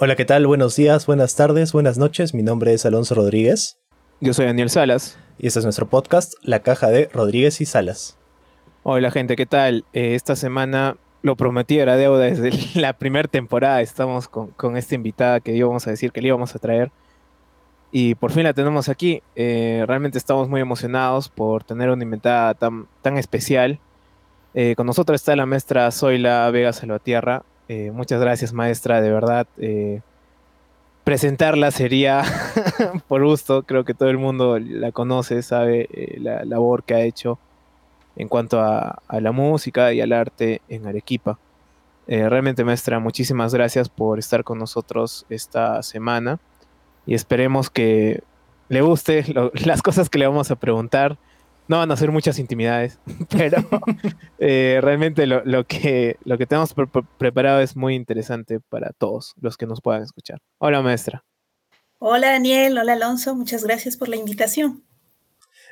Hola, ¿qué tal? Buenos días, buenas tardes, buenas noches. Mi nombre es Alonso Rodríguez. Yo soy Daniel Salas. Y este es nuestro podcast, La Caja de Rodríguez y Salas. Hola gente, ¿qué tal? Eh, esta semana lo prometí, era deuda desde la primera temporada. Estamos con, esta invitada que íbamos a decir que le íbamos a traer. Y por fin la tenemos aquí. Eh, realmente estamos muy emocionados por tener una invitada tan, tan especial. Eh, con nosotros está la maestra Zoila Vega Salvatierra. Eh, muchas gracias, maestra, de verdad. Presentarla sería por gusto, creo que todo el mundo la conoce, sabe la labor que ha hecho en cuanto a, la música y al arte en Arequipa. realmente, maestra, muchísimas gracias por estar con nosotros esta semana y esperemos que le guste las cosas que le vamos a preguntar no van a ser muchas intimidades, pero eh, realmente lo, que, lo que tenemos preparado es muy interesante para todos los que nos puedan escuchar. Hola, maestra. Hola, Daniel. Hola, Alonso. Muchas gracias por la invitación.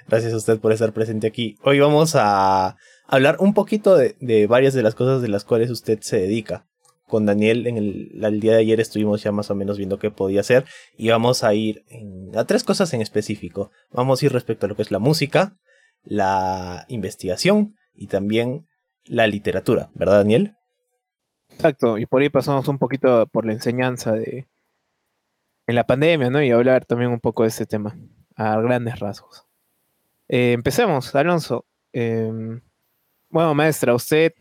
Gracias a usted por estar presente aquí. Hoy vamos a hablar un poquito de, varias de las cosas de las cuales usted se dedica. Con Daniel en el, día de ayer estuvimos ya más o menos viendo qué podía hacer y vamos a ir a tres cosas en específico. Vamos a ir respecto a lo que es la música, la investigación y también la literatura, ¿verdad, Daniel? Exacto, y por ahí pasamos un poquito por la enseñanza de en la pandemia, ¿no? Y hablar también un poco de ese tema, a grandes rasgos. Eh, empecemos, Alonso. Em, bueno, maestra, usted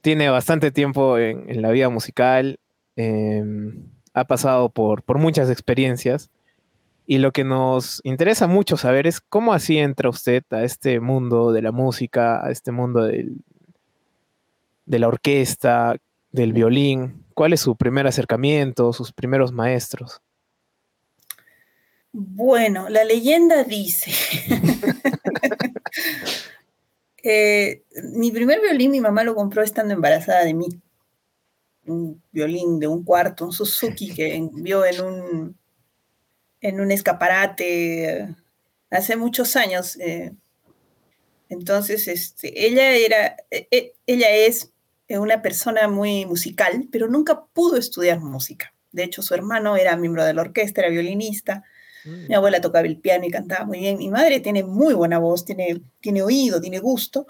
tiene bastante tiempo en, la vida musical, em, ha pasado por, por muchas experiencias. Y lo que nos interesa mucho saber es cómo así entra usted a este mundo de la música, a este mundo del, de la orquesta, del violín. ¿Cuál es su primer acercamiento, sus primeros maestros? Bueno, la leyenda dice. Eh, mi primer violín mi mamá lo compró estando embarazada de mí. Un violín de un cuarto, un Suzuki que vio en un en un escaparate hace muchos años. Eh, entonces, este, ella era, e, e, ella es una persona muy musical, pero nunca pudo estudiar música. De hecho, su hermano era miembro de la orquesta, era violinista. Mm. Mi abuela tocaba el piano y cantaba muy bien. Mi madre tiene muy buena voz, tiene, tiene oído, tiene gusto,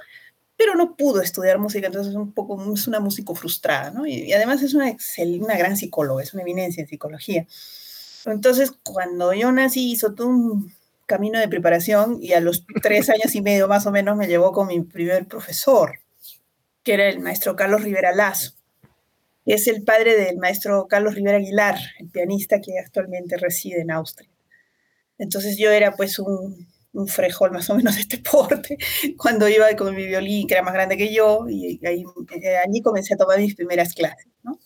pero no pudo estudiar música, entonces es un poco, es una músico frustrada, ¿no? Y, además es una, una gran psicóloga, es una eminencia en psicología. Entonces, cuando yo nací, hizo todo un camino de preparación y a los tres años y medio más o menos me llevó con mi primer profesor, que era el maestro Carlos Rivera Lazo. Es el padre del maestro Carlos Rivera Aguilar, el pianista que actualmente reside en Austria. Entonces yo era pues un, un frejol más o menos de este porte cuando iba con mi violín, que era más grande que yo, y ahí, eh, allí comencé a tomar mis primeras clases, ¿no?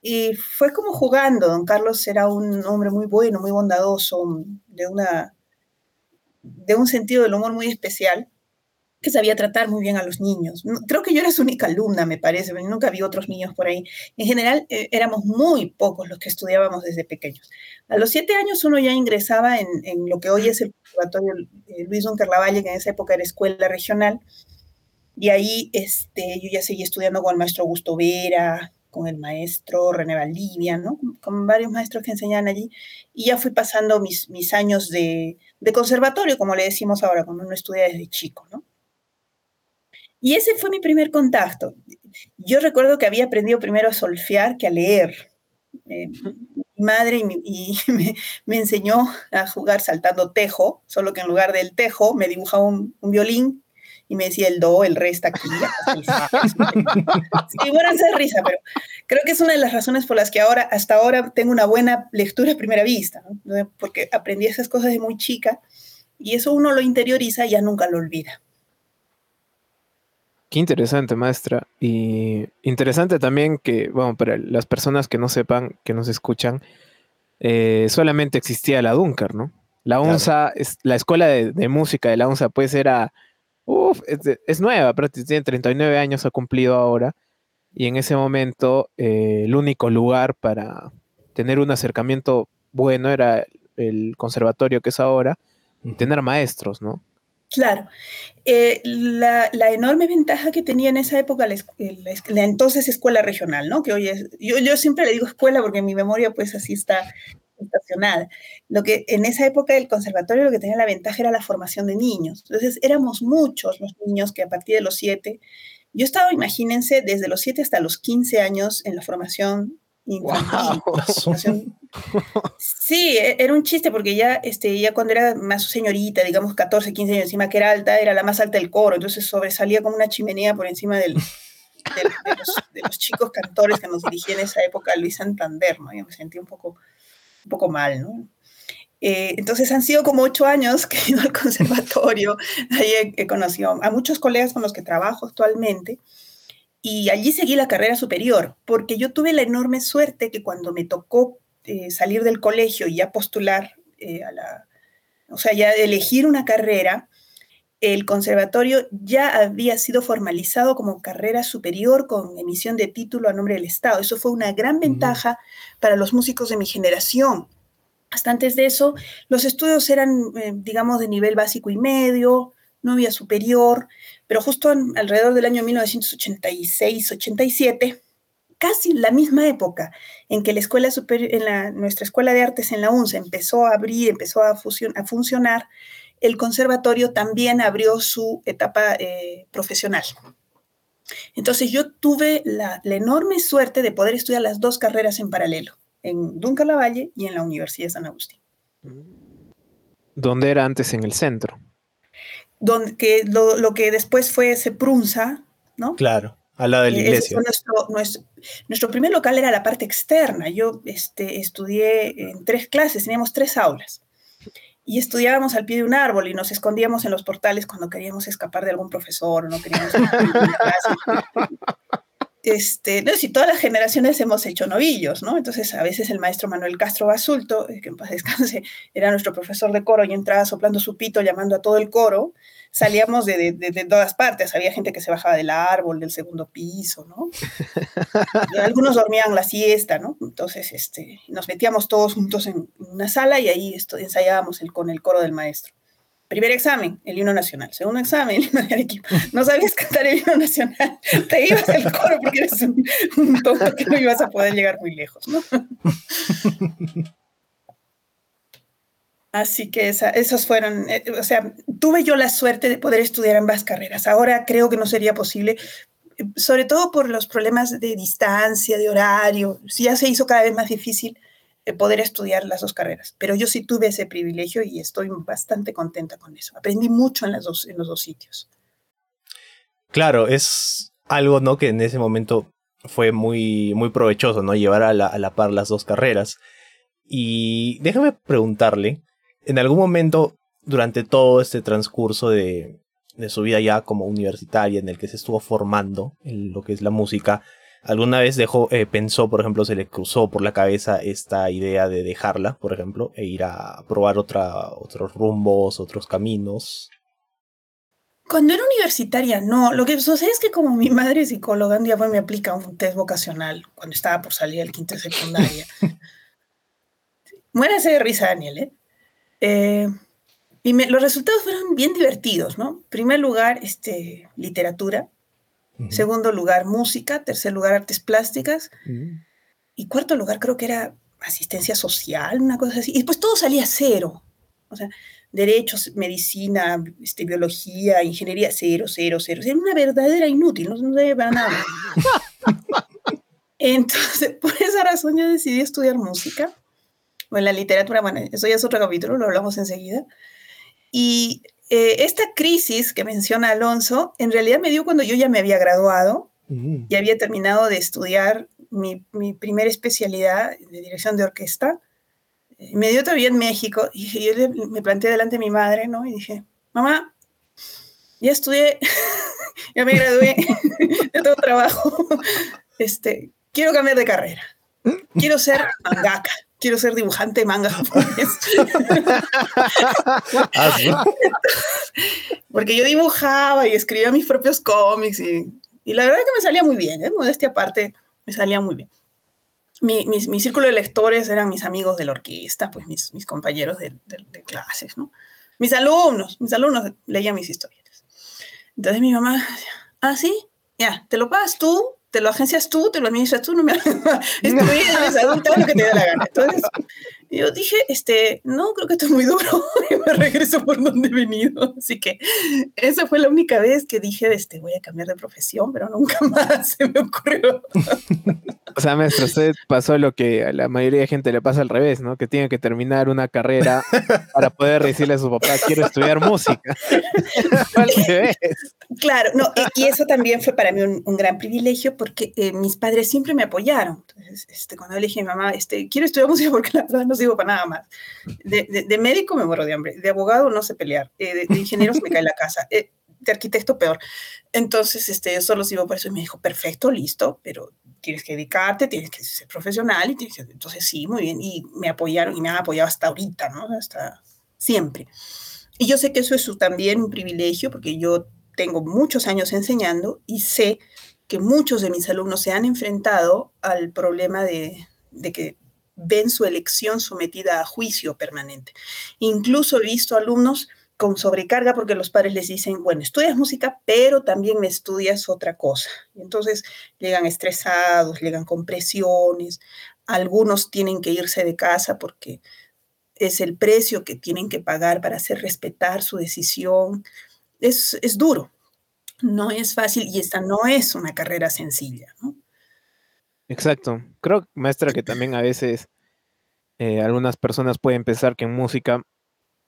Y fue como jugando. Don Carlos era un hombre muy bueno, muy bondadoso, de, una, de un sentido del humor muy especial, que sabía tratar muy bien a los niños. Creo que yo era su única alumna, me parece, nunca vi otros niños por ahí. En general, eh, éramos muy pocos los que estudiábamos desde pequeños. A los siete años uno ya ingresaba en, en lo que hoy es el Conservatorio eh, Luis Dunker Lavalle, que en esa época era escuela regional, y ahí este, yo ya seguí estudiando con el maestro Augusto Vera, con el maestro René Valdivia, ¿no? Con, varios maestros que enseñan allí, y ya fui pasando mis, mis años de, de, conservatorio, como le decimos ahora, cuando uno estudia desde chico, ¿no? Y ese fue mi primer contacto. Yo recuerdo que había aprendido primero a solfear que a leer. Eh, mi madre y, me, me, enseñó a jugar saltando tejo, solo que en lugar del tejo me dibujaba un, un violín y me decía el do, el re está aquí. sí, bueno, hacer risa, pero creo que es una de las razones por las que ahora, hasta ahora, tengo una buena lectura a primera vista, porque aprendí esas cosas de muy chica y eso uno lo interioriza y ya nunca lo olvida. Qué interesante, maestra. Y interesante también que, bueno, para las personas que no sepan, que nos escuchan, eh, solamente existía la Dunker, ¿no? La UNSA, es, la escuela de, de, música de la UNSA, pues era Uf, es, nueva, pero tiene 39 años, ha cumplido ahora. y en ese momento eh, el único lugar para tener un acercamiento bueno era el conservatorio que es ahora, tener maestros, ¿no? Claro. Eh, la, enorme ventaja que tenía en esa época la, entonces escuela regional, ¿no? Que hoy yo, siempre le digo escuela porque en mi memoria pues así está estacionada. Lo que en esa época el conservatorio lo que tenía la ventaja era la formación de niños. Entonces éramos muchos los niños que a partir de los siete, yo estaba, imagínense, desde los siete hasta los 15 años en la formación Sí, e, era un chiste porque ya, este, ya cuando era más señorita, digamos 14, 15 años encima que era alta, era la más alta del coro, entonces sobresalía como una chimenea por encima del, de, los, chicos cantores que nos dirigían en esa época, Luis Santander, ¿no? Yo me sentí un poco, un poco mal, ¿no? Eh, entonces han sido como ocho años que he ido al conservatorio, ahí he conocido a muchos colegas con los que trabajo actualmente, y allí seguí la carrera superior, porque yo tuve la enorme suerte que cuando me tocó eh, salir del colegio y ya postular eh, a la, o sea, ya elegir una carrera, el conservatorio ya había sido formalizado como carrera superior con emisión de título a nombre del Estado. Eso fue una gran ventaja para los músicos de mi generación. Hasta antes de eso, los estudios eran, eh, digamos, de nivel básico y medio, no había superior, pero justo alrededor del año 1986-87, casi la misma época en que la escuela en la, nuestra escuela de artes en la UNSA empezó a abrir, empezó a, funcionar, el conservatorio también abrió su etapa eh, profesional. Entonces yo tuve la, enorme suerte de poder estudiar las dos carreras en paralelo, en Dunca Lavalle y en la Universidad de San Agustín. ¿Dónde era antes en el centro? Donde, que lo, que después fue Seprunza, ¿no? Claro, al lado de la iglesia. Nuestro, nuestro, primer local era la parte externa. Yo este, estudié en tres clases, teníamos tres aulas. Y estudiábamos al pie de un árbol y nos escondíamos en los portales cuando queríamos escapar de algún profesor o no queríamos este, no, si todas las generaciones hemos hecho novillos, ¿no? Entonces, a veces el maestro Manuel Castro Basulto, eh, que en paz descanse, era nuestro profesor de coro y entraba soplando su pito, llamando a todo el coro, salíamos de, todas partes. Había gente que se bajaba del árbol, del segundo piso, ¿no? algunos dormían la siesta, ¿no? Entonces, este, nos metíamos todos juntos en una sala y ahí ensayábamos el, con el coro del maestro. Primer examen, el himno nacional. Segundo examen, el himno del equipo. No sabías cantar el himno nacional. Te ibas al coro porque eres un, tonto que no ibas a poder llegar muy lejos. Así que esos fueron, eh, o sea, tuve yo la suerte de poder estudiar ambas carreras. Ahora creo que no sería posible, sobre todo por los problemas de distancia, de horario. Si ya se hizo cada vez más difícil, poder estudiar las dos carreras. Pero yo sí tuve ese privilegio y estoy bastante contenta con eso. Aprendí mucho en, las dos, en los dos sitios. Claro, es algo ¿no? que en ese momento fue muy, muy provechoso, ¿no? Llevar a la, a la par las dos carreras. Y déjame preguntarle, en algún momento durante todo este transcurso de, de su vida ya como universitaria en el que se estuvo formando en lo que es la música, ¿Alguna vez dejó, eh, pensó, por ejemplo, se le cruzó por la cabeza esta idea de dejarla, por ejemplo, e ir a probar otra, otros rumbos, otros caminos? Cuando era universitaria, no. Lo que sucede es que como mi madre es psicóloga, un día me aplica un test vocacional cuando estaba por salir del quinto de secundaria. Muérase de risa, Daniel, ¿eh? eh y los resultados fueron bien divertidos, ¿no? En primer lugar, este, literatura. Segundo lugar, música. Tercer lugar, artes plásticas. Mm. Y cuarto lugar, creo que era asistencia social, una cosa así. Y después todo salía cero. O sea, derechos, medicina, este, biología, ingeniería, cero, cero, cero. Era una verdadera inútil, no, no sabía para nada. Entonces, por esa razón yo decidí estudiar música. Bueno, la literatura, bueno, eso ya es otro capítulo, lo hablamos enseguida. Y eh, esta crisis que menciona Alonso, en realidad me dio cuando yo ya me había graduado y había terminado de estudiar mi, mi primera especialidad de dirección de orquesta. Me dio todavía en México y yo me planteé delante de mi madre, ¿no? Y dije, mamá, ya estudié, ya me gradué, ya tengo trabajo, este, quiero cambiar de carrera, quiero ser mangaka quiero ser dibujante de manga ah, Porque yo dibujaba y escribía mis propios cómics y, Y la verdad es que me salía muy bien, ¿eh? modestia aparte, me salía muy bien. Mi, mi, círculo de lectores eran mis amigos de la orquesta, pues mis, mis compañeros de, de, clases, ¿no? Mis alumnos, mis alumnos leían mis historias. Entonces mi mamá, ah, sí, ya, te lo pagas tú, te lo agencias tú, te lo administras tú, no me es tu vida, eres adulta, lo que te dé la gana. Entonces, yo dije, este, no, creo que esto es muy duro y me regreso por donde he venido. Así que esa fue la única vez que dije, este, voy a cambiar de profesión, pero nunca más se me ocurrió. O sea, maestro, usted pasó lo que a la mayoría de gente le pasa al revés, ¿no? Que tiene que terminar una carrera para poder decirle a su papá, quiero estudiar música. claro, no, y eso también fue para mí un, gran privilegio porque eh, mis padres siempre me apoyaron. Entonces, este, cuando le dije a mi mamá, este, quiero estudiar música porque la verdad no sirvo para nada más. De, de, médico me muero de hambre, de abogado no sé pelear, eh, de, ingeniero se me cae la casa, eh, de arquitecto peor. Entonces, este, yo solo sigo por eso y me dijo, perfecto, listo, pero tienes que dedicarte, tienes que ser profesional y tienes entonces sí, muy bien, y me apoyaron y me han apoyado hasta ahorita, ¿no? Hasta siempre. Y yo sé que eso es también un privilegio porque yo tengo muchos años enseñando y sé que muchos de mis alumnos se han enfrentado al problema de, de que ven su elección sometida a juicio permanente. Incluso he visto alumnos con sobrecarga porque los padres les dicen, bueno, estudias música, pero también me estudias otra cosa. Entonces llegan estresados, llegan con presiones, algunos tienen que irse de casa porque es el precio que tienen que pagar para hacer respetar su decisión. Es, es duro, no es fácil y esta no es una carrera sencilla. Exacto. Creo, maestra, que también a veces eh, algunas personas pueden pensar que en música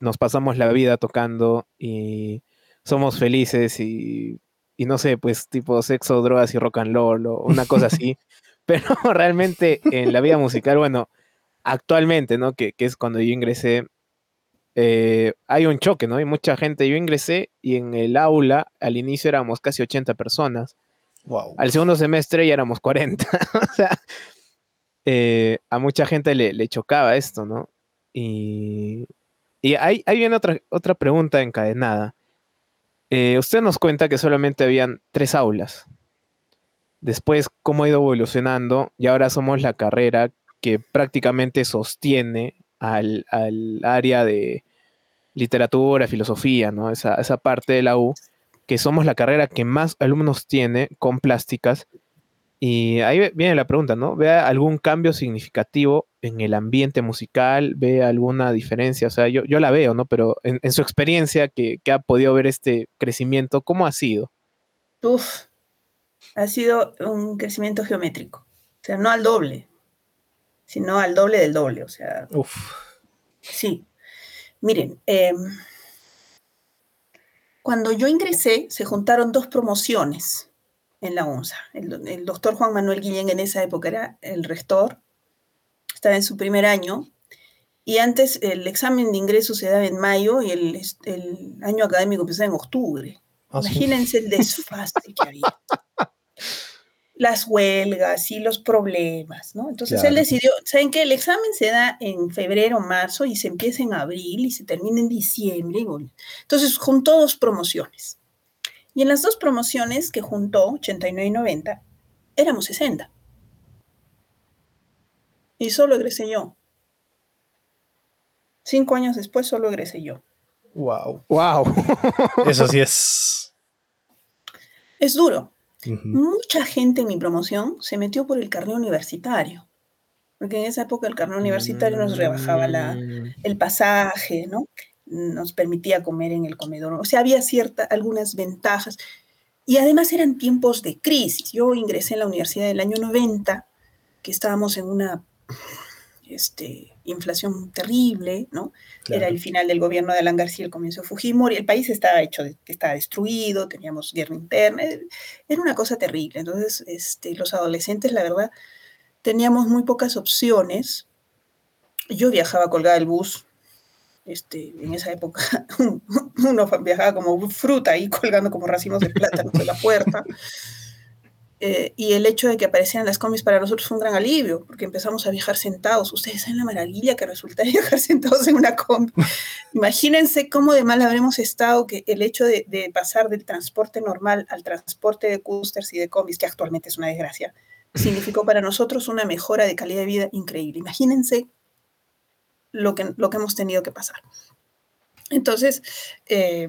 nos pasamos la vida tocando y somos felices y, y no sé, pues tipo sexo, drogas y rock and roll o una cosa así. Pero realmente en la vida musical, bueno, actualmente, ¿no? Que, que es cuando yo ingresé, eh, hay un choque, ¿no? Hay mucha gente. Yo ingresé y en el aula al inicio éramos casi 80 personas. Al segundo semestre ya éramos 40. o sea, eh, a mucha gente le, chocaba esto, ¿no? Y, y hay, hay otra, otra pregunta encadenada. Eh, usted nos cuenta que solamente habían tres aulas. Después, cómo ha ido evolucionando y ahora somos la carrera que prácticamente sostiene al, área de literatura, filosofía, ¿no? Esa, esa parte de la U que somos la carrera que más alumnos tiene con plásticas. Y ahí viene la pregunta, ¿no? ¿Ve algún cambio significativo en el ambiente musical? ¿Ve alguna diferencia? O sea, yo, yo la veo, ¿no? Pero en, su experiencia que, ha podido ver este crecimiento, ¿cómo ha sido? Uf, ha sido un crecimiento geométrico. O sea, no al doble, sino al doble del doble. O sea, Uf. sí. Miren, eh, cuando yo ingresé, se juntaron dos promociones en la UNSA. El, doctor Juan Manuel Guillén en esa época era el rector, estaba en su primer año, y antes el examen de ingreso se daba en mayo y el, año académico empezaba en octubre. Ah, Imagínense el desfase que había las huelgas y los problemas, ¿no? Entonces él decidió, ¿saben qué? El examen se da en febrero, marzo y se empieza en abril y se termina en diciembre. Entonces juntó dos promociones. Y en las dos promociones que juntó, 89 y 90, éramos 60. Y solo egresé yo. Cinco años después solo egresé yo. Wow. Wow. Eso sí es. Es duro. Mucha gente en mi promoción se metió por el carnet universitario, porque en esa época el carnet universitario nos rebajaba la, mm. el pasaje, ¿no? Nos permitía comer en el comedor, o sea, había ciertas, algunas ventajas. Y además eran tiempos de crisis. Yo ingresé en la universidad del año 90, que estábamos en una este, inflación terrible, ¿no? Era el final del gobierno de Alan García, el comienzo de Fujimori, el país estaba hecho, estaba destruido, teníamos guerra interna, era una cosa terrible. Entonces, este, los adolescentes, la verdad, teníamos muy pocas opciones. Yo viajaba colgada del bus, este, en esa época uno viajaba como fruta ahí colgando como racimos de plátano de la puerta. eh, y el hecho de que aparecieran las combis para nosotros fue un gran alivio, porque empezamos a viajar sentados. Ustedes saben la maravilla que resulta viajar sentados en una combi. Imagínense cómo de mal habremos estado que el hecho de, pasar del transporte normal al transporte de coasters y de combis, que actualmente es una desgracia, significó para nosotros una mejora de calidad de vida increíble. Imagínense lo que, lo que hemos tenido que pasar. Entonces, eh,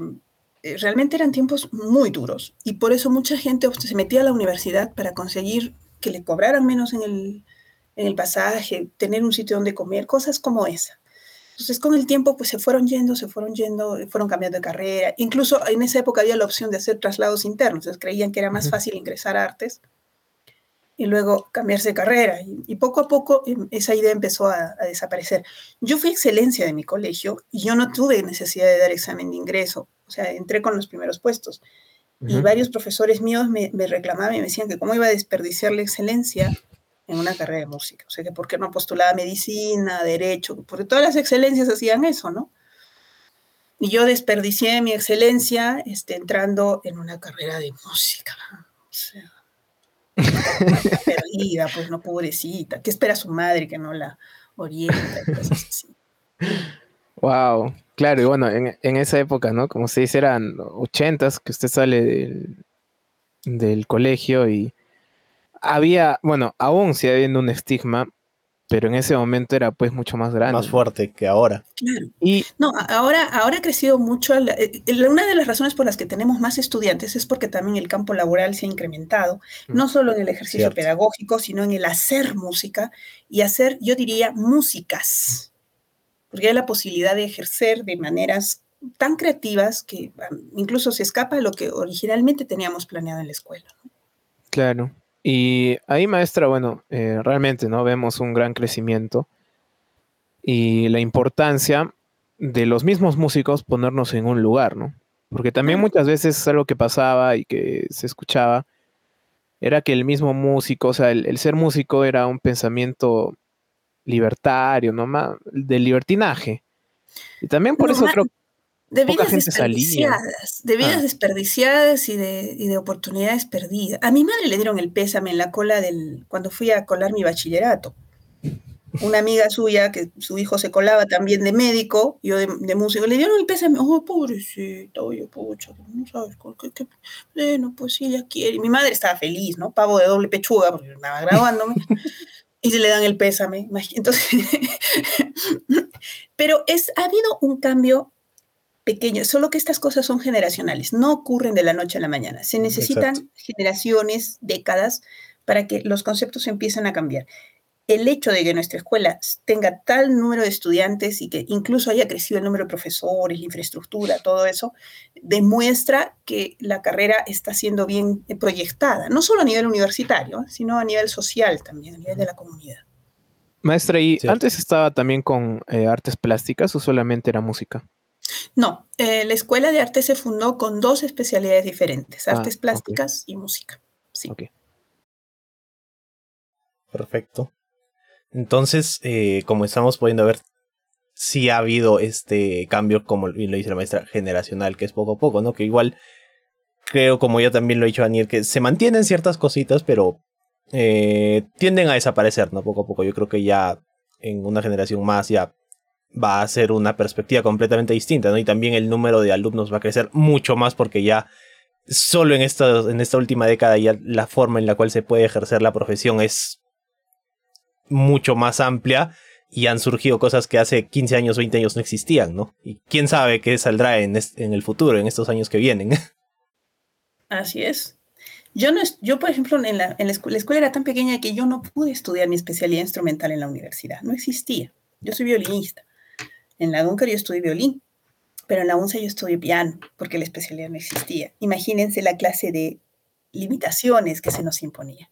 realmente eran tiempos muy duros y por eso mucha gente se metía a la universidad para conseguir que le cobraran menos en el, en el pasaje, tener un sitio donde comer, cosas como esa. Entonces con el tiempo pues se fueron yendo, se fueron yendo, fueron cambiando de carrera. Incluso en esa época había la opción de hacer traslados internos, entonces creían que era más fácil ingresar a artes y luego cambiarse de carrera. Y, poco a poco em, esa idea empezó a, a, desaparecer. Yo fui excelencia de mi colegio y yo no tuve necesidad de dar examen de ingreso o sea, entré con los primeros puestos. Y varios profesores míos me, reclamaban y me decían que cómo iba a desperdiciar la excelencia en una carrera de música. O sea, que por qué no postulaba medicina, derecho, porque todas las excelencias hacían eso, ¿no? Y yo desperdicié mi excelencia este, entrando en una carrera de música. O sea, perdida, pues no, pobrecita. ¿Qué espera su madre que no la orienta y cosas así? Wow, claro, y bueno, en, esa época, ¿no? Como se dice, eran ochentas que usted sale del, del colegio y había, bueno, aún sigue habiendo un estigma, pero en ese momento era pues mucho más grande. Más fuerte que ahora. Claro. Y, no, ahora, ahora ha crecido mucho. Eh, una de las razones por las que tenemos más estudiantes es porque también el campo laboral se ha incrementado, mm. no solo en el ejercicio pedagógico, sino en el hacer música y hacer, yo diría, músicas porque hay la posibilidad de ejercer de maneras tan creativas que incluso se escapa de lo que originalmente teníamos planeado en la escuela. Claro. Y ahí, maestra, bueno, eh, realmente no vemos un gran crecimiento y la importancia de los mismos músicos ponernos en un lugar, ¿no? Porque también muchas veces algo que pasaba y que se escuchaba era que el mismo músico, o sea, el ser músico era un pensamiento libertario, ¿no? Más, de libertinaje. Y también por eso creo de vidas desperdiciadas, de vidas desperdiciadas y de, y de, oportunidades perdidas. A mi madre le dieron el pésame en la cola del, cuando fui a colar mi bachillerato. Una amiga suya, que su hijo se colaba también de médico, yo de, músico, le dieron el pésame, oh, pobrecita, oye, pucha, no sabes, qué, qué, bueno, pues sí, ella quiere. Y mi madre estaba feliz, ¿no? Pavo de doble pechuga, porque estaba grabándome. Y se le dan el pésame. Entonces, pero es, ha habido un cambio pequeño, solo que estas cosas son generacionales, no ocurren de la noche a la mañana. Se necesitan generaciones, décadas, para que los conceptos empiecen a cambiar el hecho de que nuestra escuela tenga tal número de estudiantes y que incluso haya crecido el número de profesores, la infraestructura, todo eso, demuestra que la carrera está siendo bien proyectada, no solo a nivel universitario, sino a nivel social también, a nivel de la comunidad. Maestra, ¿y antes estaba también con eh, artes plásticas o solamente era música? No, eh, la escuela de arte se fundó con dos especialidades diferentes, ah, artes plásticas y música. Sí. Perfecto. Entonces, eh, como estamos pudiendo ver, sí ha habido este cambio, como lo dice la maestra, generacional, que es poco a poco, ¿no? Que igual creo, como ya también lo he dicho Daniel, que se mantienen ciertas cositas, pero eh, tienden a desaparecer, ¿no? Poco a poco. Yo creo que ya en una generación más ya va a ser una perspectiva completamente distinta, ¿no? Y también el número de alumnos va a crecer mucho más porque ya solo en esta, en esta última década ya la forma en la cual se puede ejercer la profesión es mucho más amplia y han surgido cosas que hace 15 años, 20 años no existían, ¿no? Y quién sabe qué saldrá en, en el futuro, en estos años que vienen. Así es. Yo, no, yo por ejemplo, en, la, en la, escuela, la, escuela, era tan pequeña que yo no pude estudiar mi especialidad instrumental en la universidad. No existía. Yo soy violinista. En la UNCAR yo estudié violín, pero en la UNCA yo estudié piano, porque la especialidad no existía. Imagínense la clase de limitaciones que se nos imponía.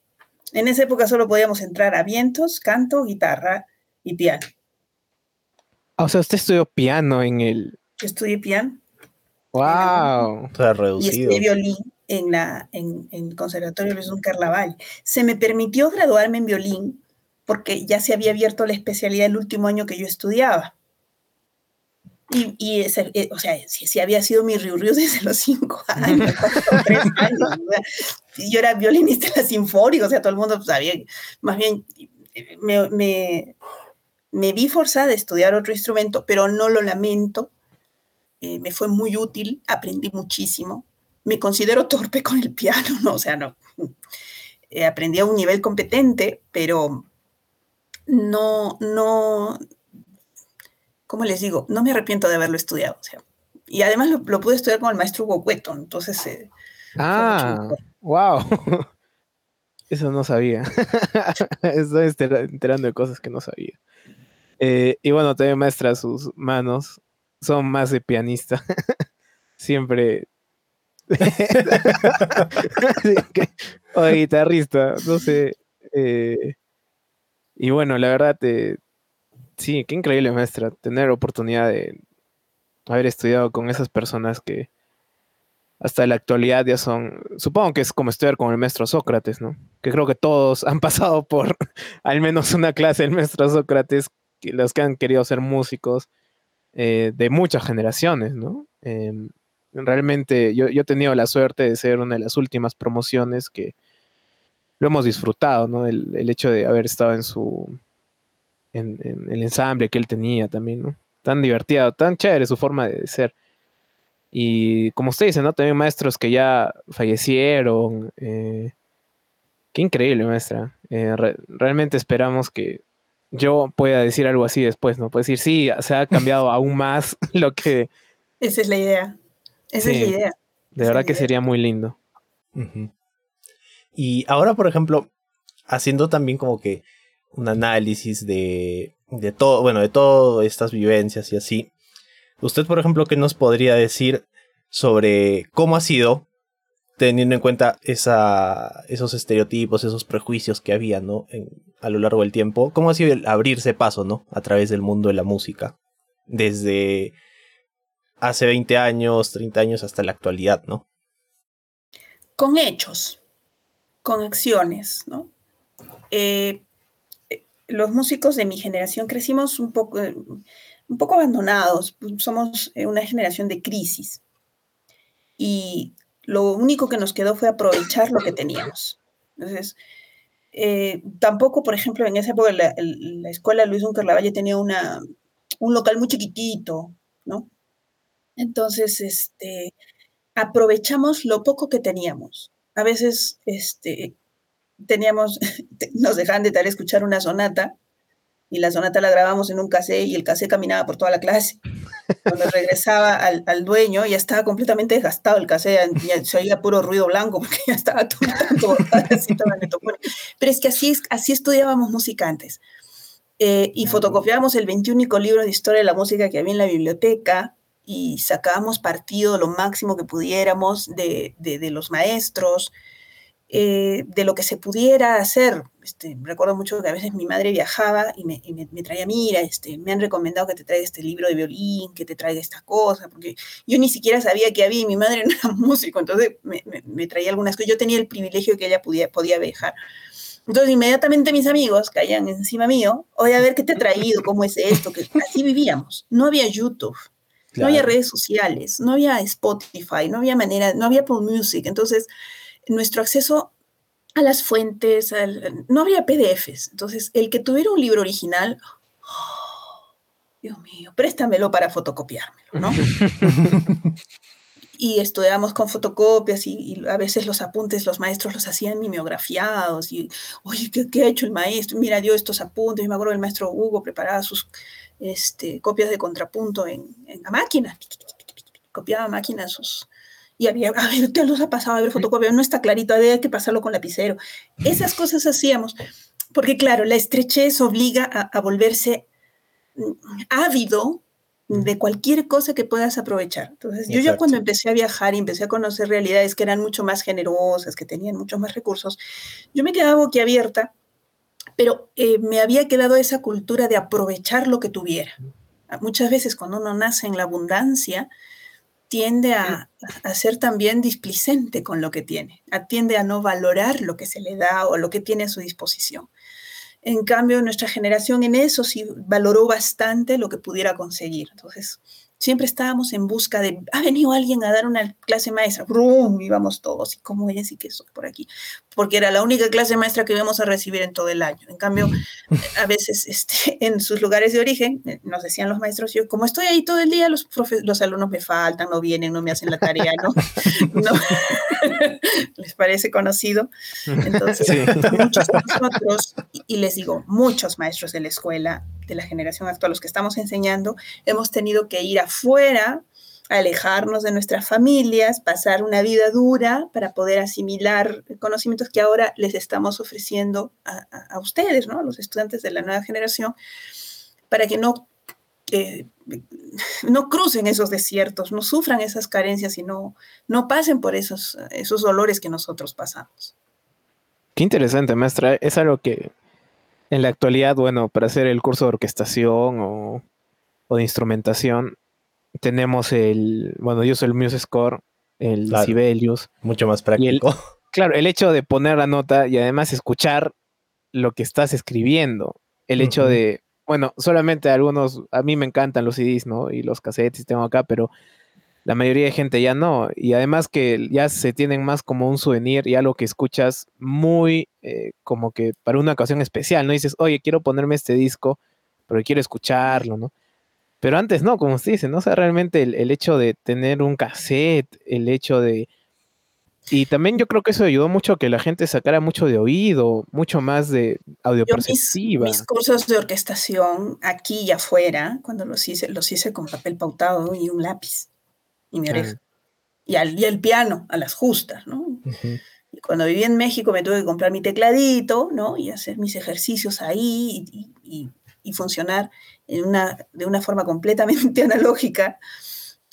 En esa época solo podíamos entrar a vientos, canto, guitarra y piano. Ah, o sea, usted estudió piano en el... Yo estudié piano. ¡Wow! O reducido. Y estudié violín en, la, en, el Conservatorio Luis un Carnaval. Se me permitió graduarme en violín porque ya se había abierto la especialidad el último año que yo estudiaba. Y, ese, eh, o sea, si, había sido mi Riu Riu desde los cinco años, tres años. yo era violinista en la sinfónica, o sea, todo el mundo sabía. Más bien, me, me, me vi forzada a estudiar otro instrumento, pero no lo lamento. Eh, me fue muy útil, aprendí muchísimo. Me considero torpe con el piano, ¿no? O sea, no. Eh, aprendí a un nivel competente, pero no, no, ¿cómo les digo? No me arrepiento de haberlo estudiado. O sea, y además lo, pude estudiar con el maestro Hugo Cueto, entonces... Eh, ah, wow. Eso no sabía. Estoy enterando de cosas que no sabía. Eh, y bueno, también maestra, sus manos son más de pianista. Siempre. o de guitarrista, no sé. Eh, y bueno, la verdad, te Sí, qué increíble, maestra, tener oportunidad de haber estudiado con esas personas que hasta la actualidad ya son, supongo que es como estudiar con el maestro Sócrates, ¿no? Que creo que todos han pasado por al menos una clase del maestro Sócrates, los que han querido ser músicos eh, de muchas generaciones, ¿no? Em, realmente yo, he tenido la suerte de ser una de las últimas promociones que lo hemos disfrutado, ¿no? el hecho de haber estado en su, en, el ensamble que él tenía también, ¿no? Tan divertido, tan chévere su forma de ser. Y como usted dice, ¿no? También maestros que ya fallecieron. Eh, qué increíble, maestra. Eh, realmente esperamos que yo pueda decir algo así después, ¿no? Puede decir, sí, se ha cambiado aún más lo que... Esa es la idea. Esa es la idea. De verdad que sería muy lindo. Y ahora, por ejemplo, haciendo también como que un análisis de, de todo, bueno, de todas estas vivencias y así. Usted, por ejemplo, ¿qué nos podría decir sobre cómo ha sido, teniendo en cuenta esa, esos estereotipos, esos prejuicios que había, ¿no? a lo largo del tiempo, ¿cómo ha sido abrirse paso, ¿no? A través del mundo de la música. Desde hace 20 años, 30 años hasta la actualidad, ¿no? Con hechos, con acciones, ¿no? Eh, los músicos de mi generación crecimos un poco, un poco abandonados, somos eh, una generación de crisis. Y lo único que nos quedó fue aprovechar lo que teníamos. Entonces, eh, tampoco, por ejemplo, en esa época la, escuela Luis Dunker Lavalle tenía una, un local muy chiquitito, ¿no? Entonces, este, aprovechamos lo poco que teníamos. A veces, este, teníamos, nos dejaban de tal escuchar una sonata y la sonata la grabamos en un casé y el casé caminaba por toda la clase. Cuando regresaba al, al dueño ya estaba completamente desgastado el casé, ya se oía puro ruido blanco porque ya estaba todo, todo, Pero es que así, así estudiábamos música antes. Eh, y fotocopiábamos el 21 libro de historia de la música que había en la biblioteca y sacábamos partido lo máximo que pudiéramos de, de, de los maestros, eh, de lo que se pudiera hacer. Este, recuerdo mucho que a veces mi madre viajaba y me, traía, mira, este, me han recomendado que te traiga este libro de violín, que te traiga esta cosa, porque yo ni siquiera sabía que había y mi madre no era músico, entonces me, traía algunas cosas. Yo tenía el privilegio de que ella podía, podía viajar. Entonces inmediatamente mis amigos caían encima mío, oye, a ver qué te he traído, cómo es esto, que así vivíamos. No había YouTube, no había redes sociales, no había Spotify, no había manera, no había Apple Music. Entonces, nuestro acceso a las fuentes, no había PDFs. Entonces, el que tuviera un libro original, oh, Dios mío, préstamelo para fotocopiármelo, ¿no? y estudiamos con fotocopias y, a veces los apuntes los maestros los hacían mimeografiados y, oye, ¿qué, ha hecho el maestro? Mira, dio estos apuntes, yo me acuerdo el maestro Hugo preparaba sus este, copias de contrapunto en, en la máquina, copiaba máquina sus, y había, a ver, te los ha pasado a ver fotocopia, no está clarito, había que pasarlo con lapicero. Esas cosas hacíamos, porque claro, la estrechez obliga a, volverse mm, ávido de cualquier cosa que puedas aprovechar. Entonces, yo ya cuando empecé a viajar y empecé a conocer realidades que eran mucho más generosas, que tenían muchos más recursos, yo me quedaba boquiabierta, pero eh, me había quedado esa cultura de aprovechar lo que tuviera. Muchas veces cuando uno nace en la abundancia, tiende a, ser también displicente con lo que tiene, tiende a no valorar lo que se le da o lo que tiene a su disposición. En cambio, nuestra generación en eso sí valoró bastante lo que pudiera conseguir. Entonces, siempre estábamos en busca de, ha venido alguien a dar una clase maestra, ¡brum! íbamos todos, y cómo es y qué eso por aquí, porque era la única clase maestra que íbamos a recibir en todo el año. En cambio, a veces este, en sus lugares de origen, eh, nos decían los maestros, yo como estoy ahí todo el día, los, los alumnos me faltan, no vienen, no me hacen la tarea, ¿no? ¿Les parece conocido? Entonces, muchos de nosotros, y les digo, muchos maestros de la escuela, de la generación actual, los que estamos enseñando, hemos tenido que ir afuera, alejarnos de nuestras familias, pasar una vida dura para poder asimilar conocimientos que ahora les estamos ofreciendo a, ustedes, ¿no? a los estudiantes de la nueva generación, para que no, eh, no crucen esos desiertos, no sufran esas carencias y no, no pasen por esos, esos dolores que nosotros pasamos. Qué interesante, maestra. Es algo que en la actualidad, bueno, para hacer el curso de orquestación o, de instrumentación, tenemos el, bueno, yo soy el Muse Score, el Sibelius. Mucho más práctico. claro, el hecho de poner la nota y además escuchar lo que estás escribiendo. El hecho de, bueno, solamente algunos, a mí me encantan los CDs, ¿no? Y los cassettes tengo acá, pero la mayoría de gente ya no. Y además que ya se tienen más como un souvenir y algo que escuchas muy eh, como que para una ocasión especial, ¿no? dices, oye, quiero ponerme este disco, pero quiero escucharlo, ¿no? Pero antes no, como usted dice, ¿no? O sea, realmente el, hecho de tener un cassette, el hecho de... Y también yo creo que eso ayudó mucho a que la gente sacara mucho de oído, mucho más de audio perceptiva. Mis, cursos de orquestación aquí y afuera, cuando los hice, los hice con papel pautado y un lápiz y mi oreja. Y, al, y el piano, a las justas, ¿no? Y cuando viví en México me tuve que comprar mi tecladito, ¿no? Y hacer mis ejercicios ahí y, y, funcionar en una, de una forma completamente analógica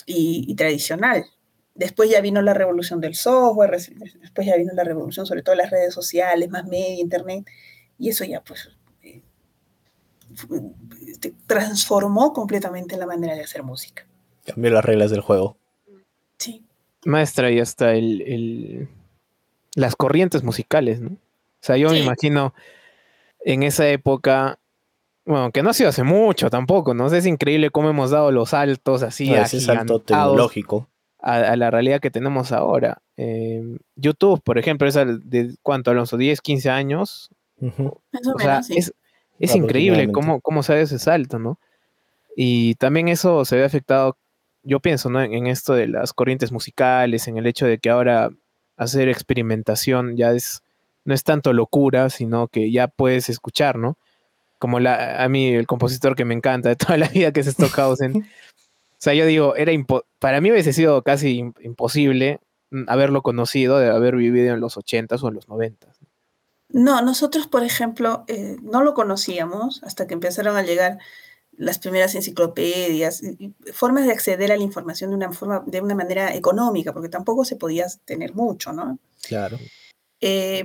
y, tradicional. Después ya vino la revolución del software, después ya vino la revolución sobre todo las redes sociales, más media, internet, y eso ya pues eh, transformó completamente la manera de hacer música. Cambió las reglas del juego. Sí. Maestra, y hasta el, las corrientes musicales, ¿no? O sea, yo me imagino en esa época, bueno, que no ha sido hace mucho tampoco, ¿no? es increíble cómo hemos dado los saltos así. No, ese salto tecnológico. A, la realidad que tenemos ahora. Eh, YouTube, por ejemplo, es de cuánto, Alonso, 10, 15 años. o sea, es, es increíble cómo, cómo se ha ese salto, ¿no? Y también eso se ve afectado yo pienso ¿no? en, esto de las corrientes musicales, en el hecho de que ahora hacer experimentación ya es, no es tanto locura, sino que ya puedes escuchar, ¿no? Como la, a mí, el compositor que me encanta de toda la vida que es Stockhausen. o sea, yo digo, era para mí hubiese sido casi imposible mm, haberlo conocido, de haber vivido en los 80s o en los 90s. No, nosotros, por ejemplo, eh, no lo conocíamos hasta que empezaron a llegar las primeras enciclopedias, formas de acceder a la información de una, forma, de una manera económica, porque tampoco se podía tener mucho, ¿no? Claro. Eh,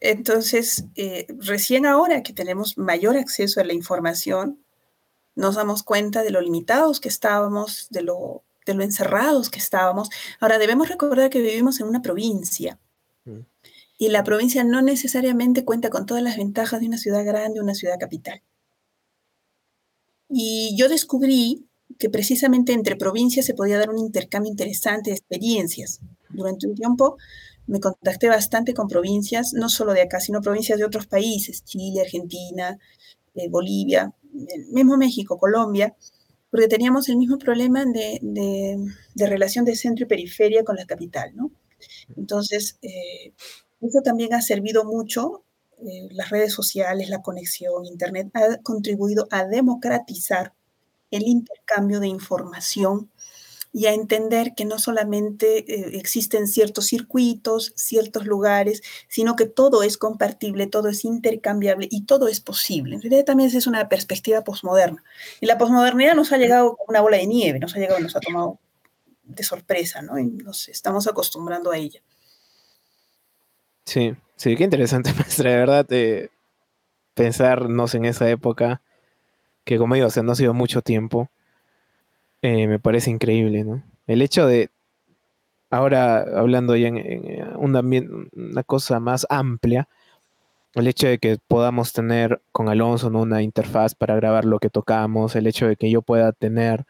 entonces, eh, recién ahora que tenemos mayor acceso a la información, nos damos cuenta de lo limitados que estábamos, de lo, de lo encerrados que estábamos. Ahora, debemos recordar que vivimos en una provincia. Mm. Y la provincia no necesariamente cuenta con todas las ventajas de una ciudad grande, una ciudad capital. Y yo descubrí que precisamente entre provincias se podía dar un intercambio interesante de experiencias. Durante un tiempo me contacté bastante con provincias, no solo de acá, sino provincias de otros países, Chile, Argentina, eh, Bolivia, mismo México, Colombia, porque teníamos el mismo problema de, relación de centro y periferia con la capital, ¿no? Entonces, eh, eso también ha servido mucho eh, las redes sociales, la conexión, Internet, ha contribuido a democratizar el intercambio de información y a entender que no solamente eh, existen ciertos circuitos, ciertos lugares, sino que todo es compartible, todo es intercambiable y todo es posible. En realidad también es una perspectiva posmoderna. Y la posmodernidad nos ha llegado como una bola de nieve, nos ha llegado, nos ha tomado de sorpresa, ¿no? Y nos estamos acostumbrando a ella. Sí, sí, qué interesante, maestra, de verdad, eh, pensarnos en esa época, que como digo, o no ha sido mucho tiempo, eh, me parece increíble, ¿no? El hecho de, ahora hablando ya en, una cosa más amplia, el hecho de que podamos tener con Alonso una interfaz para grabar lo que tocamos, el hecho de que yo pueda tener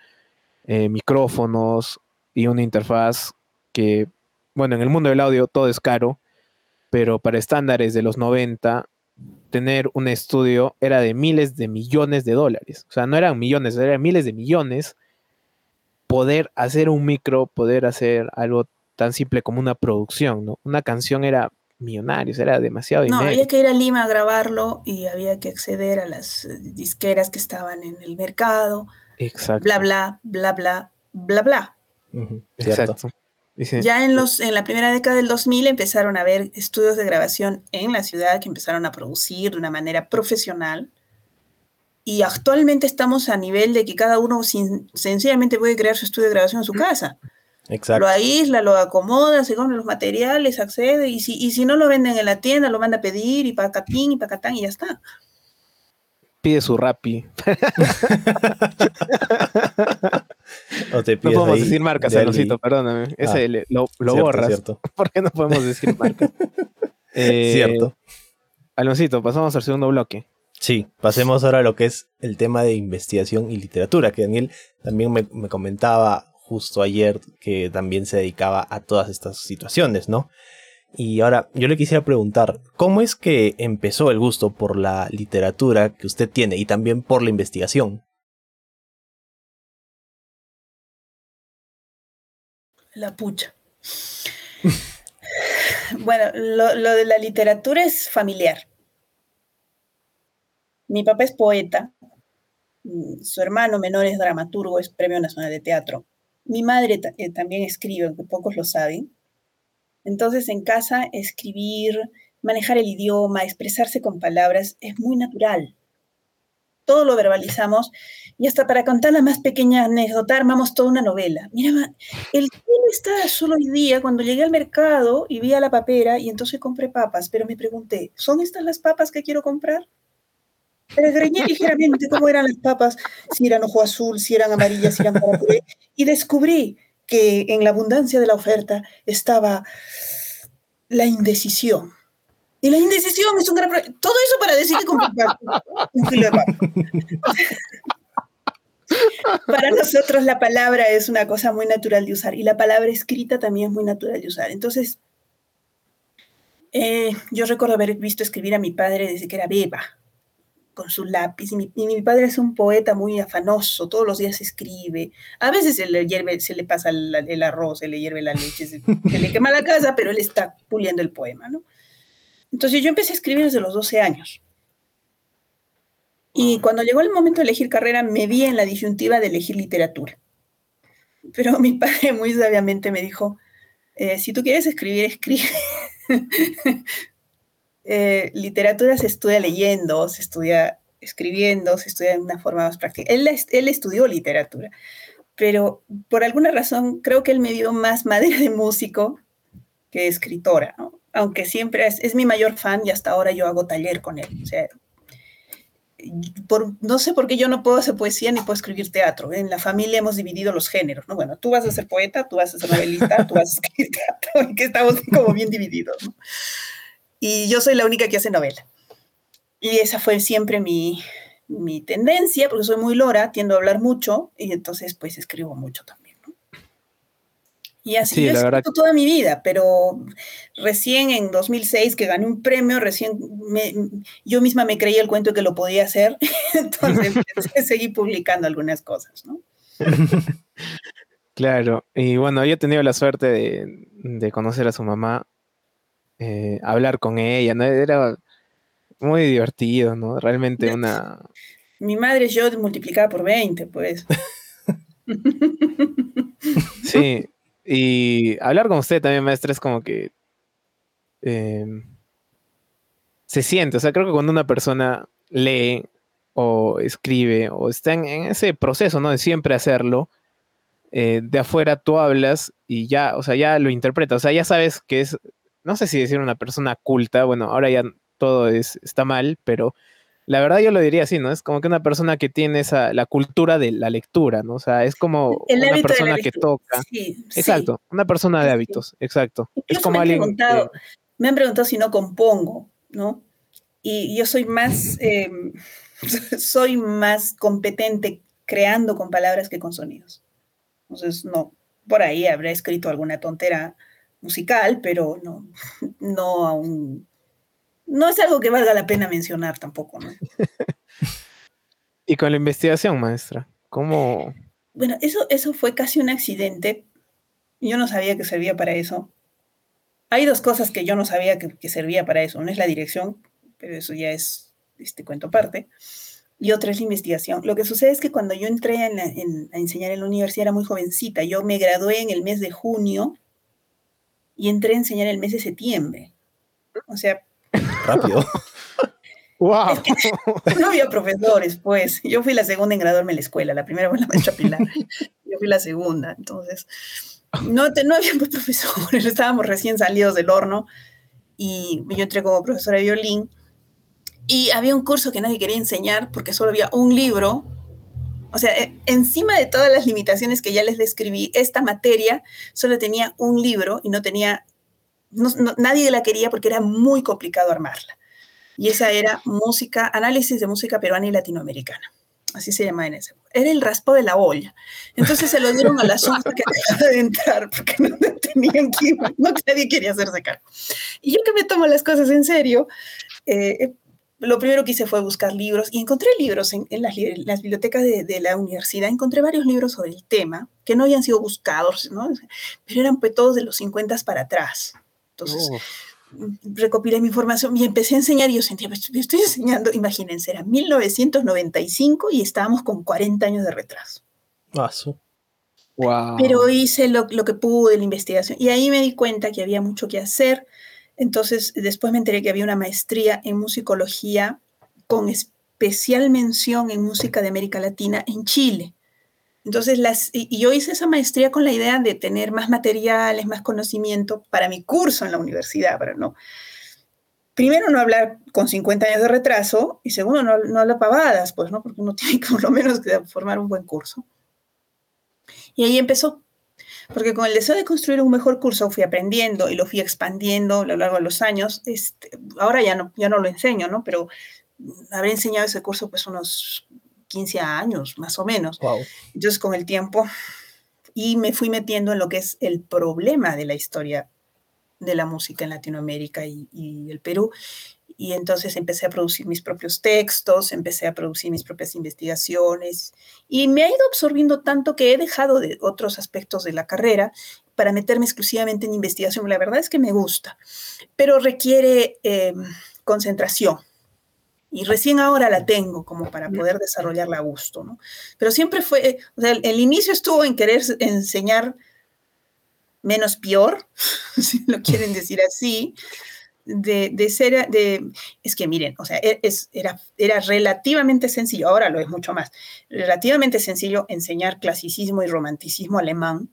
eh, micrófonos y una interfaz que, bueno, en el mundo del audio todo es caro, pero para estándares de los 90, tener un estudio era de miles de millones de dólares. O sea, no eran millones, eran miles de millones. Poder hacer un micro, poder hacer algo tan simple como una producción, ¿no? Una canción era millonarios, era demasiado dinero. No, había que ir a Lima a grabarlo y había que acceder a las eh, disqueras que estaban en el mercado. Exacto. Bla, bla, bla, bla, bla, bla. Exacto. Ya en, los, en la primera década del 2000 empezaron a haber estudios de grabación en la ciudad que empezaron a producir de una manera profesional. Y actualmente estamos a nivel de que cada uno sencillamente puede crear su estudio de grabación en su casa. Lo aísla, lo acomoda, se compra los materiales, accede, y si, y si no lo venden en la tienda, lo manda a pedir, y pacatín, y pacatán, y ya está. Pide su rapi. o te no podemos decir marcas, Alonsito, perdóname. Ese ah, lo, lo borras. Cierto. ¿Por qué no podemos decir marcas? eh, cierto. Aloncito, pasamos al segundo bloque. Sí, pasemos ahora a lo que es el tema de investigación y literatura, que Daniel también me, me comentaba justo ayer que también se dedicaba a todas estas situaciones, ¿no? Y ahora yo le quisiera preguntar, ¿cómo es que empezó el gusto por la literatura que usted tiene y también por la investigación? La pucha. bueno, lo, lo, de la literatura es familiar. Mi papá es poeta, mm, su hermano menor es dramaturgo, es Premio Nacional de Teatro. Mi madre eh, también escribe, aunque pocos lo saben. Entonces en casa escribir, manejar el idioma, expresarse con palabras es muy natural. Todo lo verbalizamos y hasta para contar la más pequeña anécdota armamos toda una novela. Mira, el cielo está solo hoy día cuando llegué al mercado y vi a la papera y entonces compré papas, pero me pregunté, ¿son estas las papas que quiero comprar? Peregriné ligeramente cómo eran las papas, si eran ojo azul, si eran amarillas, si eran para puré, y descubrí que en la abundancia de la oferta estaba la indecisión. Y la indecisión es un gran problema. Todo eso para decir que compré un de. Para nosotros la palabra es una cosa muy natural de usar y la palabra escrita también es muy natural de usar. Entonces, eh, yo recuerdo haber visto escribir a mi padre desde que era beba con su lápiz. Y mi, padre es un poeta muy afanoso, todos los días escribe. A veces se le, hierve, se le pasa el, arroz, se le hierve la leche, se, le quema la casa, pero él está puliendo el poema, ¿no? Entonces yo empecé a escribir desde los 12 años. Y cuando llegó el momento de elegir carrera, me vi en la disyuntiva de elegir literatura. Pero mi padre muy sabiamente me dijo, eh, si tú quieres escribir, escribe. Eh, literatura se estudia leyendo, se estudia escribiendo, se estudia de una forma más práctica. Él, estudió literatura, pero por alguna razón creo que él me dio más madera de músico que escritora, aunque siempre es, mi mayor fan y hasta ahora yo hago taller con él. No sé por qué yo no puedo hacer poesía ni puedo escribir teatro. En la familia hemos dividido los géneros, ¿no? Bueno, tú vas a ser poeta, tú vas a ser novelista, tú vas a escribir teatro, que estamos como bien divididos. Y yo soy la única que hace novela. Y esa fue siempre mi, tendencia, porque soy muy lora, tiendo a hablar mucho y entonces pues escribo mucho también. ¿no? Y así sí, he escrito toda mi vida, pero recién en 2006 que gané un premio, recién yo misma me creí el cuento que lo podía hacer, entonces seguí publicando algunas cosas, ¿no? Claro, y bueno, yo he tenido la suerte de, de conocer a su mamá eh, hablar con ella, ¿no? Era muy divertido, ¿no? Realmente una... Mi madre y yo multiplicaba por 20, pues. sí, y hablar con usted también, maestra, es como que... Em, se siente, o sea, creo que cuando una persona lee o escribe o está en, ese proceso, ¿no? De siempre hacerlo, eh, de afuera tú hablas y ya, o sea, ya lo interpretas, o sea, ya sabes que es no sé si decir una persona culta, bueno, ahora ya todo es, está mal, pero la verdad yo lo diría así, ¿no? Es como que una persona que tiene esa, la cultura de la lectura, ¿no? O sea, es como una persona que toca. exacto, una persona de hábitos, exacto. es como me alguien... me han preguntado si no compongo, ¿no? Y yo soy más, em, soy más competente creando con palabras que con sonidos. Entonces, no, por ahí habré escrito alguna tontera musical, pero no, no aún, no es algo que valga la pena mencionar tampoco, ¿no? y con la investigación, maestra, ¿cómo? Bueno, eso, eso fue casi un accidente. Yo no sabía que servía para eso. Hay dos cosas que yo no sabía que, servía para eso. Una es la dirección, pero eso ya es este cuento aparte. Y otra es la investigación. Lo que sucede es que cuando yo entré a enseñar en la universidad era muy jovencita. Yo me gradué en el mes de junio y entré a enseñar el mes de septiembre. O sea... Rápido. ¡Wow! no había profesores, pues. Yo fui la segunda en graduarme en la escuela. La primera fue la maestra Pilar. Yo fui la segunda. Entonces, no, no había profesores. Estábamos recién salidos del horno. Y yo entré como profesora de violín. Y había un curso que nadie quería enseñar porque solo había un libro o sea, e, encima de todas las limitaciones que ya les describí, esta materia solo tenía un libro y no tenía, nadie la quería porque era muy complicado armarla. Y esa era música, análisis de música peruana y latinoamericana. Así se llamaba en ese. Era el raspo de la olla. Entonces se lo dieron a la sombra que acaba de entrar porque no tenían que, no nadie quería hacerse cargo. Y yo que me tomo las cosas en serio, eh, lo primero que hice fue buscar libros y encontré libros en, las, bibliotecas de, la universidad, encontré varios libros sobre el tema que no habían sido buscados, ¿no? pero eran pues todos de los 50 para atrás. Entonces, recopilé mi información y empecé a enseñar y yo sentía, pues, estoy enseñando, imagínense, era 1995 y estábamos con 40 años de retraso. Wow. Pero hice lo, lo que pude, la investigación, y ahí me di cuenta que había mucho que hacer entonces, después me enteré que había una maestría en musicología con especial mención en música de América Latina en Chile. Entonces, y yo hice esa maestría con la idea de tener más materiales, más conocimiento para mi curso en la universidad, para no, primero no hablar con 50 años de retraso y segundo no, no hablar pavadas, pues, ¿no? Porque uno tiene que por lo menos formar un buen curso. Y ahí empezó porque con el deseo de construir un mejor curso fui aprendiendo y lo fui expandiendo a lo largo de los años. Este, ahora ya no, ya no lo enseño, ¿no? Pero habré enseñado ese curso pues unos 15 años, más o menos. Entonces con el tiempo y me fui metiendo en lo que es el problema de la historia de la música en Latinoamérica y, y el Perú y entonces empecé a producir mis propios textos, empecé a producir mis propias investigaciones y me ha ido absorbiendo tanto que he dejado de otros aspectos de la carrera para meterme exclusivamente en investigación. La verdad es que me gusta, pero requiere em, concentración. Y recién ahora la tengo como para poder desarrollarla a gusto, ¿no? Pero siempre fue, o sea, el, inicio estuvo en querer enseñar menos peor, si lo quieren decir así, de, ser, de, es que miren, o sea, e, es, era, era relativamente sencillo, ahora lo es mucho más, relativamente sencillo enseñar clasicismo y romanticismo alemán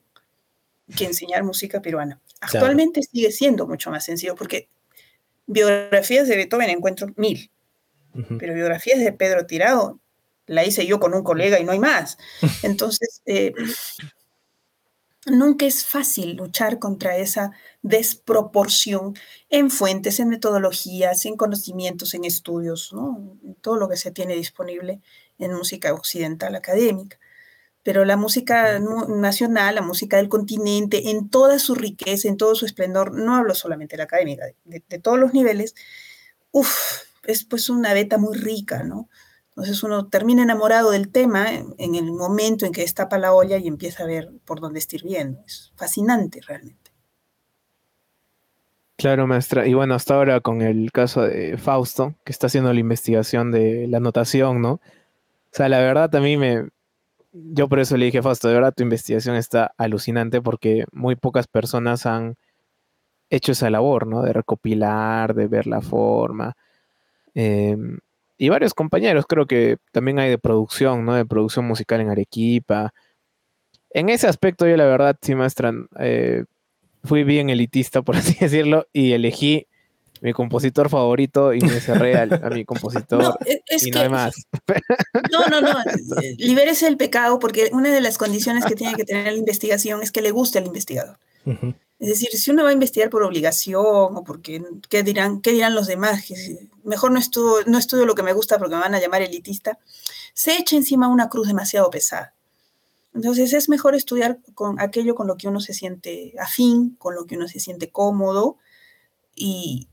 que enseñar música peruana. Actualmente sigue siendo mucho más sencillo porque biografías de Beethoven encuentro mil, pero biografías de Pedro Tirado la hice yo con un colega y no hay más. Entonces, eh, nunca es fácil luchar contra esa desproporción en fuentes, en metodologías, en conocimientos, en estudios, ¿no? todo lo que se tiene disponible en música occidental académica. Pero la música nacional, la música del continente, en toda su riqueza, en todo su esplendor, no hablo solamente de la académica, de, de todos los niveles, uff, es pues una beta muy rica, ¿no? Entonces uno termina enamorado del tema en el momento en que destapa la olla y empieza a ver por dónde está hirviendo. Es fascinante realmente. Claro, maestra. Y bueno, hasta ahora con el caso de Fausto, que está haciendo la investigación de la anotación, ¿no? O sea, la verdad a mí me... Yo por eso le dije, Fausto, de verdad tu investigación está alucinante porque muy pocas personas han hecho esa labor, ¿no? De recopilar, de ver la forma. Eh, y varios compañeros, creo que también hay de producción, ¿no? De producción musical en Arequipa. En ese aspecto yo la verdad, sí, maestra, eh, fui bien elitista, por así decirlo, y elegí mi compositor favorito y me cerré a, mi compositor y no hay más. No, no, no, libérese el pecado porque una de las condiciones que tiene que tener la investigación es que le guste al investigador. Es decir, si uno va a investigar por obligación o porque, ¿qué dirán, qué dirán los demás? mejor no estudio, no estudio lo que me gusta porque me van a llamar elitista, se echa encima una cruz demasiado pesada. Entonces es mejor estudiar con aquello con lo que uno se siente afín, con lo que uno se siente cómodo y,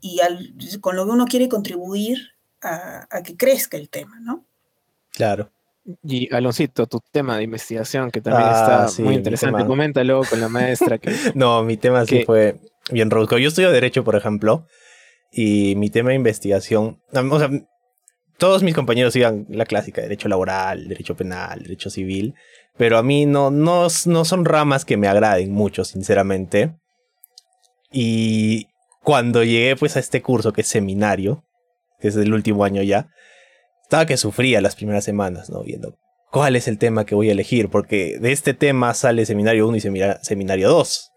con lo que uno quiere contribuir a, que crezca el tema, ¿no? Claro. Y Aloncito, tu tema de investigación, que también ah, está muy interesante, coméntalo con la maestra. Que, no, mi tema sí fue bien rosco. Yo estudio Derecho, por ejemplo, y mi tema de investigación, o sea, todos mis compañeros iban la clásica, derecho laboral, derecho penal, derecho civil, pero a mí no, no, no son ramas que me agraden mucho, sinceramente. Y cuando llegué pues a este curso que es seminario, que es el último año ya, estaba que sufría las primeras semanas, ¿no? Viendo cuál es el tema que voy a elegir, porque de este tema sale seminario 1 y seminario 2.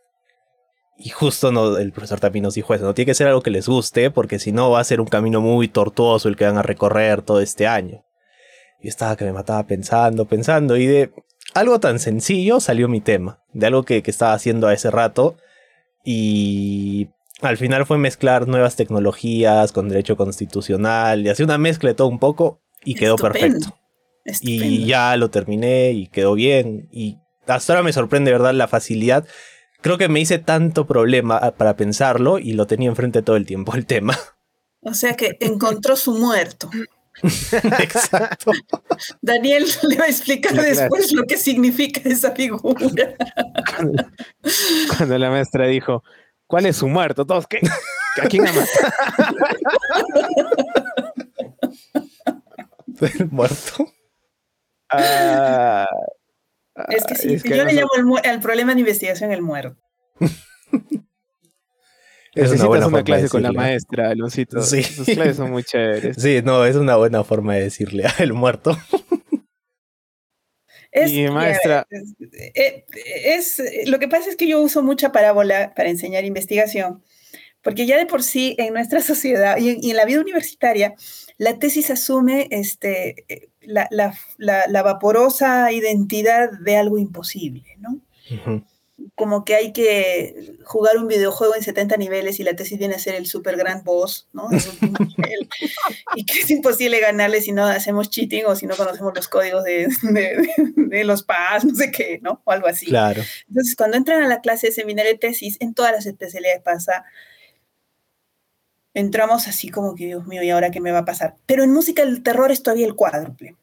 Y justo no, el profesor también nos dijo eso, no tiene que ser algo que les guste, porque si no va a ser un camino muy tortuoso el que van a recorrer todo este año. Y estaba que me mataba pensando, pensando, y de algo tan sencillo salió mi tema, de algo que, estaba haciendo a ese rato, y al final fue mezclar nuevas tecnologías con derecho constitucional, y hacer una mezcla de todo un poco, y quedó perfecto. Y ya lo terminé y quedó bien, y hasta ahora me sorprende, ¿verdad?, la facilidad creo que me hice tanto problema ah, para pensarlo y lo tenía enfrente todo el tiempo el tema. O sea que encontró su muerto. Exacto. Daniel le va a explicar después lo que significa esa figura. Cuando, la maestra dijo, ¿cuál es su muerto? Todos, ¿qué? ¿A quién ama? ¿El muerto? Ah, es que sí, yo le llamo el, problema de investigación el muerto. Es una, buena una clase con la maestra, Aloncito. Sí. Sus clases son muy chéveres. Sí, no, es una buena forma de decirle el muerto. Es, y maestra. Eh, es, lo que pasa es que yo uso mucha parábola para enseñar investigación, porque ya de por sí en nuestra sociedad y en la vida universitaria, la tesis asume este, eh, la, vaporosa identidad de algo imposible, ¿no? Como que hay que jugar un videojuego en 70 niveles y la tesis viene a ser el super gran boss, ¿no? y que es imposible ganarle si no hacemos cheating o si no conocemos los códigos de, de, los PAS, no sé qué, ¿no? O algo así. Claro. Entonces, cuando entran a la clase de seminario de tesis, en todas las especialidades pasa entramos así como que, Dios mío, ¿y ahora qué me va a pasar? Pero en música el terror es todavía el cuádruple.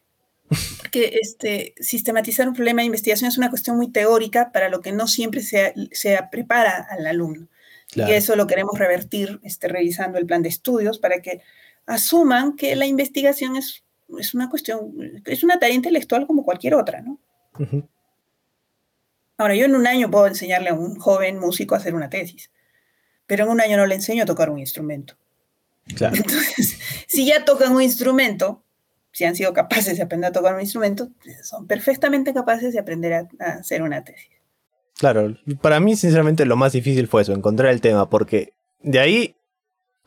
Porque este, sistematizar un problema de investigación es una cuestión muy teórica para lo que no siempre se, se prepara al alumno. Y eso lo queremos revertir este, revisando el plan de estudios para que asuman que la investigación es, es una cuestión, es una tarea intelectual como cualquier otra, ¿no? Ahora, yo en un año puedo enseñarle a un joven músico a hacer una tesis, pero en un año no le enseño a tocar un instrumento. Entonces, si ya tocan un instrumento, si han sido capaces de aprender a tocar un instrumento, son perfectamente capaces de aprender a, hacer una tesis. Claro, para mí sinceramente lo más difícil fue eso, encontrar el tema, porque de ahí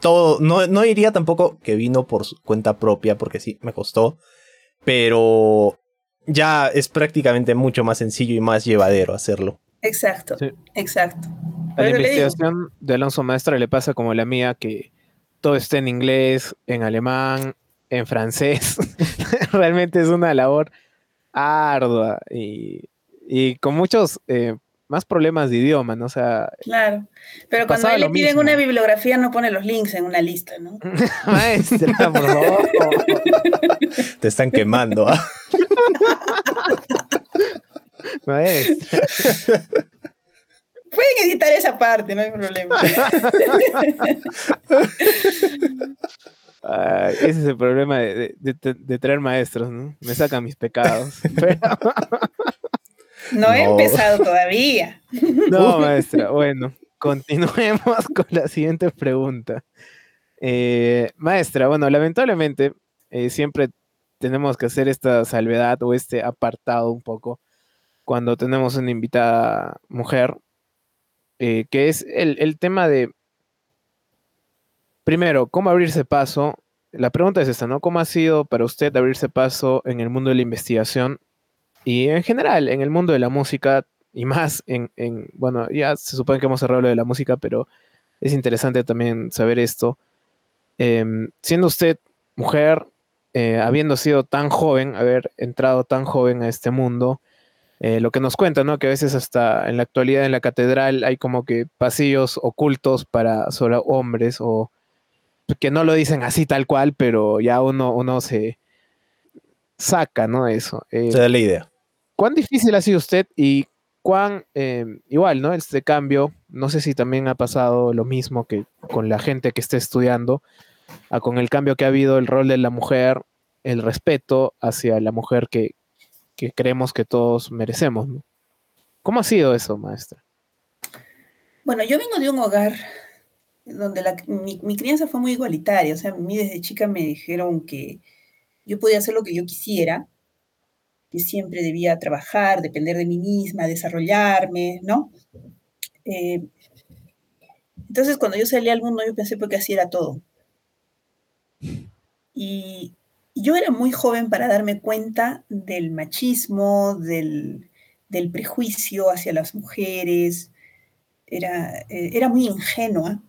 todo, no, no diría tampoco que vino por su cuenta propia, porque sí, me costó, pero ya es prácticamente mucho más sencillo y más llevadero hacerlo. Exacto, exacto. A la investigación de Alonso Maestra le pasa como la mía, que todo está en inglés, en alemán, en francés. Realmente es una labor ardua y, con muchos eh, más problemas de idioma, ¿no? O sea. Claro. Pero cuando le piden una bibliografía, no pone los links en una lista, ¿no? Maestra, por favor. Te están quemando, ¿ah? Maestra. Pueden editar esa parte, no hay problema. Ese es el problema de, traer maestros, ¿no? Me sacan mis pecados. No, he empezado todavía. No, maestra. Bueno, continuemos con la siguiente pregunta. Eh, maestra, bueno, lamentablemente eh, siempre tenemos que hacer esta salvedad o este apartado un poco cuando tenemos una invitada mujer eh, que es el, tema de, primero, cómo abrirse paso. La pregunta es esta, ¿no? ¿Cómo ha sido para usted abrirse paso en el mundo de la investigación y en general en el mundo de la música y más en, bueno, ya se supone que hemos cerrado lo de la música, pero es interesante también saber esto. Em, siendo usted mujer, eh, habiendo sido tan joven, haber entrado tan joven a este mundo, eh, lo que nos cuenta, ¿no? Que a veces hasta en la actualidad en la catedral hay como que pasillos ocultos para solo hombres o que no lo dicen así tal cual, pero ya uno, uno se saca, ¿no? Eso. Eh, se da la idea. ¿Cuán difícil ha sido usted y cuán eh, igual, ¿no? Este cambio, no sé si también ha pasado lo mismo que con la gente que esté estudiando, a con el cambio que ha habido el rol de la mujer, el respeto hacia la mujer que, que creemos que todos merecemos. ¿no? ¿Cómo ha sido eso, maestra? Bueno, yo vengo de un hogar donde mi, crianza fue muy igualitaria. O sea, a mí desde chica me dijeron que yo podía hacer lo que yo quisiera, que siempre debía trabajar, depender de mí misma, desarrollarme, ¿no? Eh, entonces, cuando yo salí al mundo, yo pensé porque así era todo. Y, yo era muy joven para darme cuenta del machismo, del, prejuicio hacia las mujeres. Era, eh, era muy ingenua.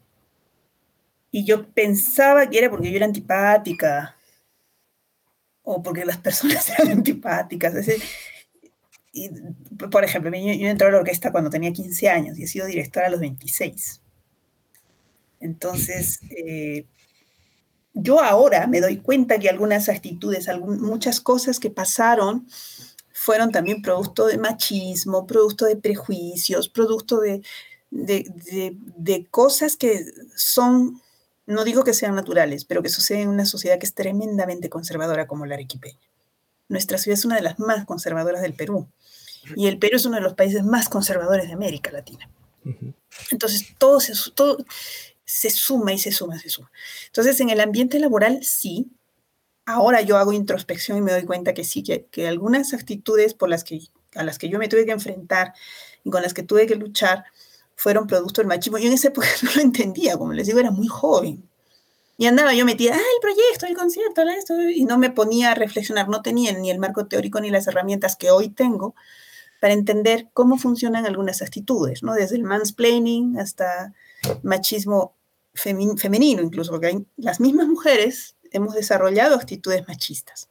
Y yo pensaba que era porque yo era antipática o porque las personas eran antipáticas. y, por ejemplo, yo, yo, entré a la orquesta cuando tenía 15 años y he sido directora a los 26. Entonces, eh, yo ahora me doy cuenta que algunas actitudes, muchas cosas que pasaron fueron también producto de machismo, producto de prejuicios, producto de, de, cosas que son, no digo que sean naturales, pero que suceden en una sociedad que es tremendamente conservadora como la arequipeña. Nuestra ciudad es una de las más conservadoras del Perú y el Perú es uno de los países más conservadores de América Latina. Entonces, todo, todo, se suma y se suma, se suma. Entonces, en el ambiente laboral, sí. Ahora yo hago introspección y me doy cuenta que sí, que, algunas actitudes por las que, a las que yo me tuve que enfrentar y con las que tuve que luchar fueron producto del machismo. Yo en esa época no lo entendía, como les digo, era muy joven. Y andaba yo metida, ah, el proyecto, el concierto, esto, y no me ponía a reflexionar, no tenía ni el marco teórico ni las herramientas que hoy tengo para entender cómo funcionan algunas actitudes, ¿no? Desde el mansplaining hasta machismo femenino incluso, porque hay, las mismas mujeres hemos desarrollado actitudes machistas.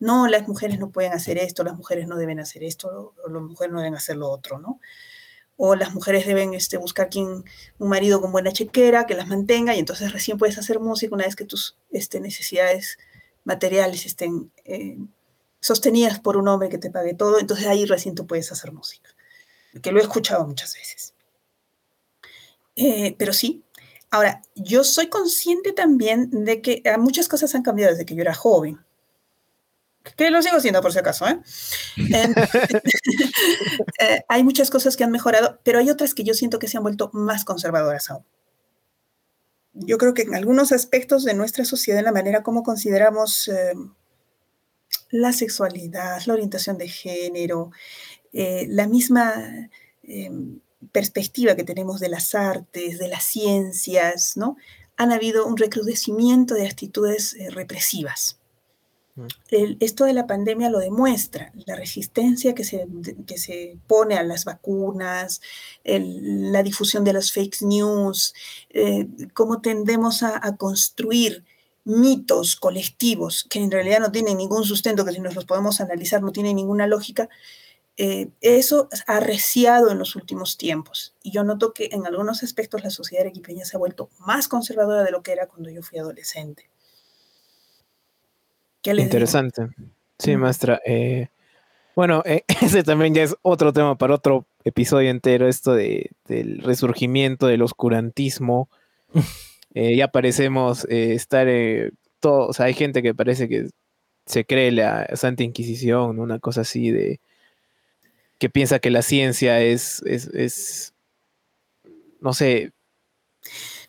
No, las mujeres no pueden hacer esto, las mujeres no deben hacer esto, o las mujeres no deben hacer lo otro, ¿no? O las mujeres deben este, buscar quien, un marido con buena chequera que las mantenga y entonces recién puedes hacer música una vez que tus este, necesidades materiales estén eh, sostenidas por un hombre que te pague todo, entonces ahí recién tú puedes hacer música. Que lo he escuchado muchas veces. Eh, pero sí, Ahora, yo soy consciente también de que eh, muchas cosas han cambiado desde que yo era joven. Que lo sigo siendo por si acaso, ¿eh? ¿eh? hay muchas cosas que han mejorado, pero hay otras que yo siento que se han vuelto más conservadoras aún. Yo creo que en algunos aspectos de nuestra sociedad, en la manera como consideramos eh, la sexualidad, la orientación de género, la misma perspectiva que tenemos de las artes, de las ciencias, ¿no? Han habido un recrudecimiento de actitudes eh, represivas. Mm. esto de la pandemia lo demuestra, la resistencia que se, que se pone a las vacunas, la difusión de las fake news, eh, cómo tendemos a, a, construir mitos colectivos que en realidad no tienen ningún sustento, que si nos los podemos analizar no tienen ninguna lógica, eh, eso ha reciado en los últimos tiempos. Y yo noto que en algunos aspectos la sociedad arequipeña se ha vuelto más conservadora de lo que era cuando yo fui adolescente. Interesante. Sí, maestra. Eh, bueno, eh, ese también ya es otro tema para otro episodio entero, esto de, del resurgimiento del oscurantismo. ya parecemos estar todos, o sea, hay gente que parece que se cree la Santa Inquisición, una cosa así de que piensa que la ciencia es, es, no sé,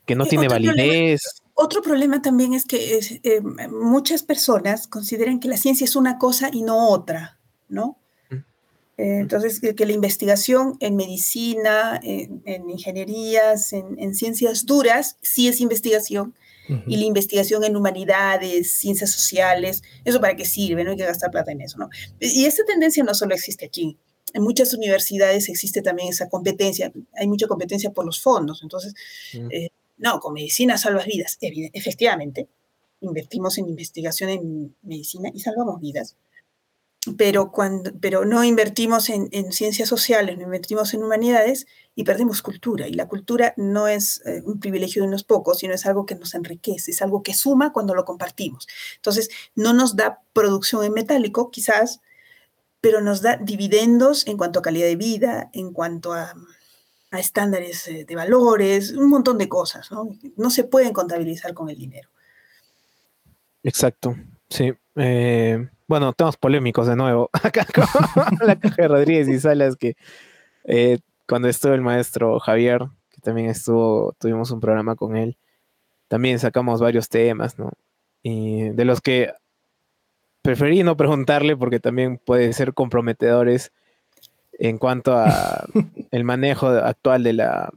que no tiene validez. Otro problema también es que eh, muchas personas consideran que la ciencia es una cosa y no otra, ¿no? Mm. Eh, entonces, que, la investigación en medicina, en, ingenierías, en, ciencias duras, sí es investigación, y la investigación en humanidades, ciencias sociales, ¿eso para qué sirve? No hay que gastar plata en eso, ¿no? Y esta tendencia no solo existe aquí, en muchas universidades existe también esa competencia, hay mucha competencia por los fondos, entonces, mm. eh, no, con medicina salvas vidas, efectivamente, invertimos en investigación en medicina y salvamos vidas, pero, cuando, pero no invertimos en, ciencias sociales, no invertimos en humanidades y perdemos cultura. Y la cultura no es eh, un privilegio de unos pocos, sino es algo que nos enriquece, es algo que suma cuando lo compartimos. Entonces, no nos da producción en metálico, quizás, pero nos da dividendos en cuanto a calidad de vida, en cuanto a, estándares eh, de valores, un montón de cosas, ¿no? No se pueden contabilizar con el dinero. Exacto, sí. Eh, bueno, temas polémicos de nuevo. Acá con la caja de Rodríguez y Salas, que eh, cuando estuvo el maestro Javier, que también estuvo, tuvimos un programa con él, también sacamos varios temas, ¿no? De los que preferí no preguntarle porque también pueden ser comprometedores en cuanto a el manejo actual de la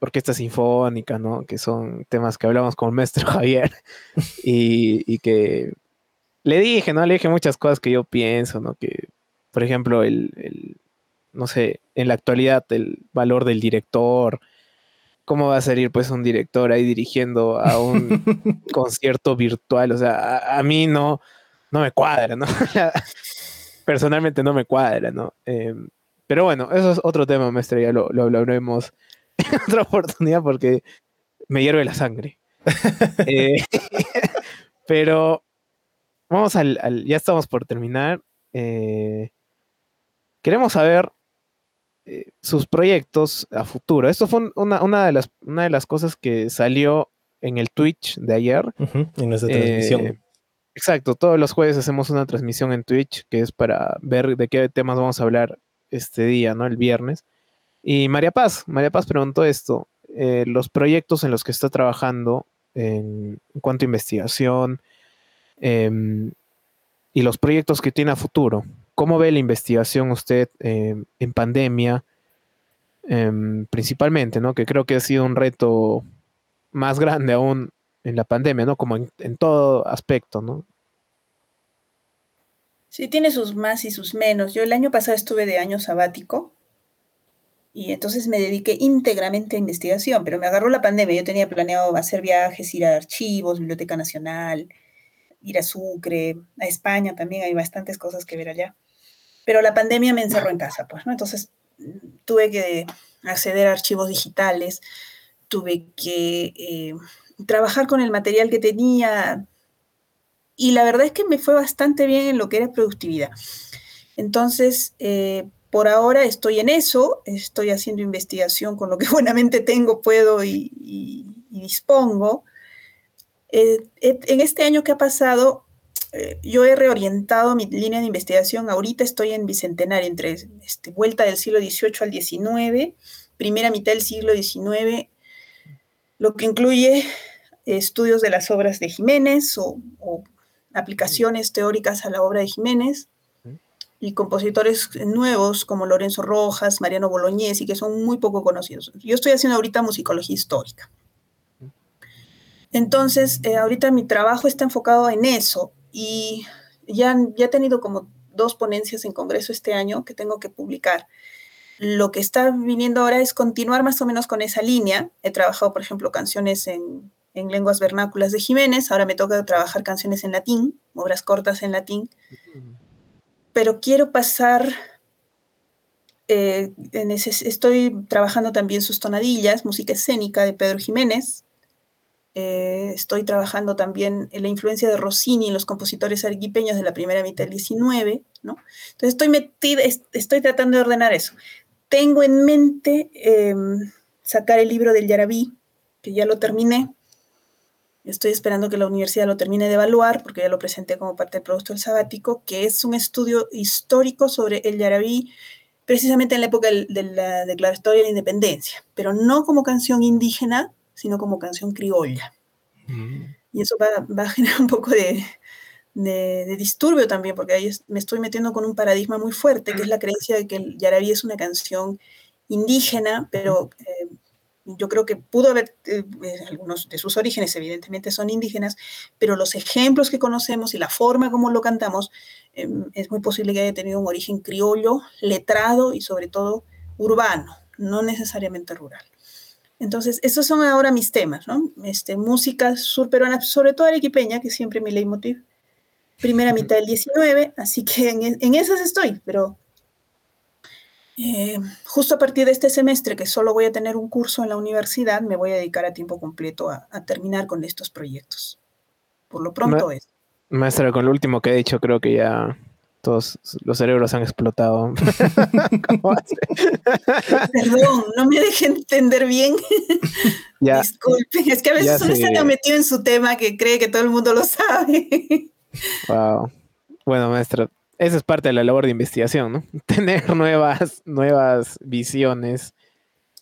orquesta sinfónica, ¿no? Que son temas que hablamos con el maestro Javier y que le dije, ¿no? Le dije muchas cosas que yo pienso, ¿no? Que, por ejemplo, el, no sé, en la actualidad, el valor del director, cómo va a salir pues un director ahí dirigiendo a un concierto virtual, o sea, a, mí no, no me cuadra, ¿no? Personalmente no me cuadra, ¿no? Em, pero bueno, eso es otro tema, maestro, ya lo, lo hablaremos en otra oportunidad porque me hierve la sangre. Eh, pero vamos al, ya estamos por terminar. Eh, queremos saber eh, sus proyectos a futuro. Esto fue una, de las, una de las cosas que salió en el Twitch de ayer. en nuestra transmisión. Exacto, todos los jueves hacemos una transmisión en Twitch que es para ver de qué temas vamos a hablar este día, ¿no? El viernes. Y María Paz, María Paz preguntó esto, los proyectos en los que está trabajando en cuanto a investigación, Em, y los proyectos que tiene a futuro. ¿Cómo ve la investigación usted em, en pandemia? Em, principalmente, ¿no? Que creo que ha sido un reto más grande aún en la pandemia, ¿no? Como en todo aspecto, ¿no? Sí, tiene sus más y sus menos. Yo el año pasado estuve de año sabático y entonces me dediqué íntegramente a investigación, pero me agarró la pandemia. Yo tenía planeado hacer viajes, ir a archivos, Biblioteca Nacional, ir a Sucre, a España también hay bastantes cosas que ver allá. Pero la pandemia me encerró en casa, pues, ¿no? Entonces tuve que acceder a archivos digitales, tuve que eh, trabajar con el material que tenía y la verdad es que me fue bastante bien en lo que era productividad. Entonces, eh, por ahora estoy en eso, estoy haciendo investigación con lo que buenamente tengo, puedo y dispongo. Eh, en este año que ha pasado, eh, yo he reorientado mi línea de investigación. Ahorita estoy en Bicentenario, entre este, vuelta del siglo XVIII al XIX, primera mitad del siglo XIX, lo que incluye estudios de las obras de Jiménez o, aplicaciones teóricas a la obra de Jiménez y compositores nuevos como Lorenzo Rojas, Mariano Bolognesi, que son muy poco conocidos. Yo estoy haciendo ahorita musicología histórica. Entonces, eh, ahorita mi trabajo está enfocado en eso y ya, ya he tenido como dos ponencias en Congreso este año que tengo que publicar. Lo que está viniendo ahora es continuar más o menos con esa línea. He trabajado, por ejemplo, canciones en, lenguas vernáculas de Jiménez, ahora me toca trabajar canciones en latín, obras cortas en latín, pero quiero pasar, eh, en estoy trabajando también sus tonadillas, música escénica de Pedro Jiménez, eh, estoy trabajando también en la influencia de Rossini en los compositores arequipeños de la primera mitad del 19, ¿no? Entonces estoy metida, estoy tratando de ordenar eso. Tengo en mente em, sacar el libro del Yarabí, que ya lo terminé. Estoy esperando que la universidad lo termine de evaluar, porque ya lo presenté como parte del producto del sabático, que es un estudio histórico sobre el Yarabí, precisamente en la época de la declaratoria de la independencia, pero no como canción indígena, sino como canción criolla. Mm. Y eso va, a generar un poco de, disturbio también, porque ahí me estoy metiendo con un paradigma muy fuerte, que es la creencia de que el Yarabí es una canción indígena, pero eh, yo creo que pudo haber, eh, eh, algunos de sus orígenes evidentemente son indígenas, pero los ejemplos que conocemos y la forma como lo cantamos, es muy posible que haya tenido un origen criollo, letrado y sobre todo urbano, no necesariamente rural. Entonces, estos son ahora mis temas, ¿no? Este, música surperuana, sobre todo arequipeña, que siempre mi leitmotiv, primera mitad del 19, así que en, en esas estoy, pero eh, justo a partir de este semestre, que solo voy a tener un curso en la universidad, me voy a dedicar a tiempo completo a, terminar con estos proyectos. Por lo pronto es. Maestra, con lo último que he dicho, creo que ya todos los cerebros han explotado. Perdón, no me dejen entender bien. Disculpen, es que a veces uno está metido en su tema que cree que todo el mundo lo sabe. wow. Bueno, maestra, esa es parte de la labor de investigación, ¿no? Tener nuevas, nuevas visiones.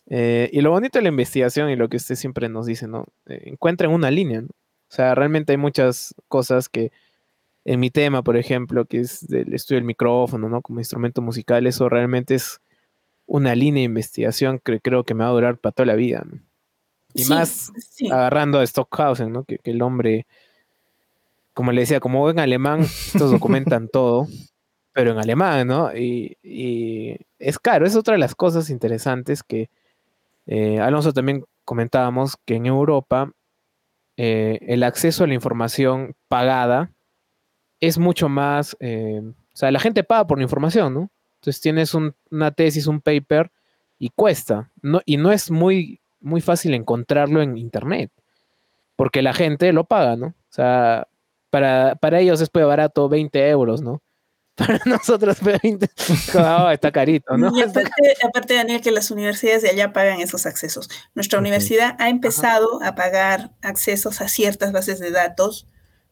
Eh, y lo bonito de la investigación y lo que usted siempre nos dice, ¿no? Eh, encuentren una línea, ¿no? O sea, realmente hay muchas cosas que en mi tema, por ejemplo, que es del estudio del micrófono, ¿no? Como instrumento musical, eso realmente es una línea de investigación que creo que me va a durar para toda la vida, ¿no? Y más agarrando a Stockhausen, ¿no? que el hombre como le decía, como en alemán, estos documentan todo, pero en alemán, ¿no? Y, es claro, es otra de las cosas interesantes que eh, Alonso también comentábamos, que en Europa eh, el acceso a la información pagada es mucho más, eh, o sea, la gente paga por la información, ¿no? Entonces tienes una tesis, un paper y cuesta, ¿no? y no es muy, muy fácil encontrarlo en Internet, porque la gente lo paga, ¿no? O sea, para, ellos es pues barato 20 euros, ¿no? Para nosotros 20, está carito, ¿no? Y aparte, Daniel, que las universidades de allá pagan esos accesos. Nuestra universidad ha empezado a pagar accesos a ciertas bases de datos,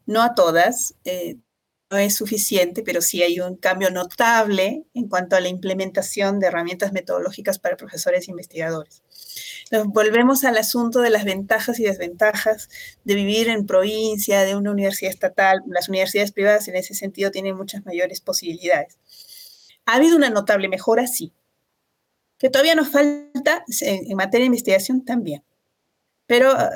no a todas, eh, no es suficiente, pero sí hay un cambio notable en cuanto a la implementación de herramientas metodológicas para profesores e investigadores volvemos al asunto de las ventajas y desventajas de vivir en provincia, de una universidad estatal. Las universidades privadas en ese sentido tienen muchas mayores posibilidades. ¿Ha habido una notable mejora? Sí. Que todavía nos falta en, materia de investigación también. Pero ah,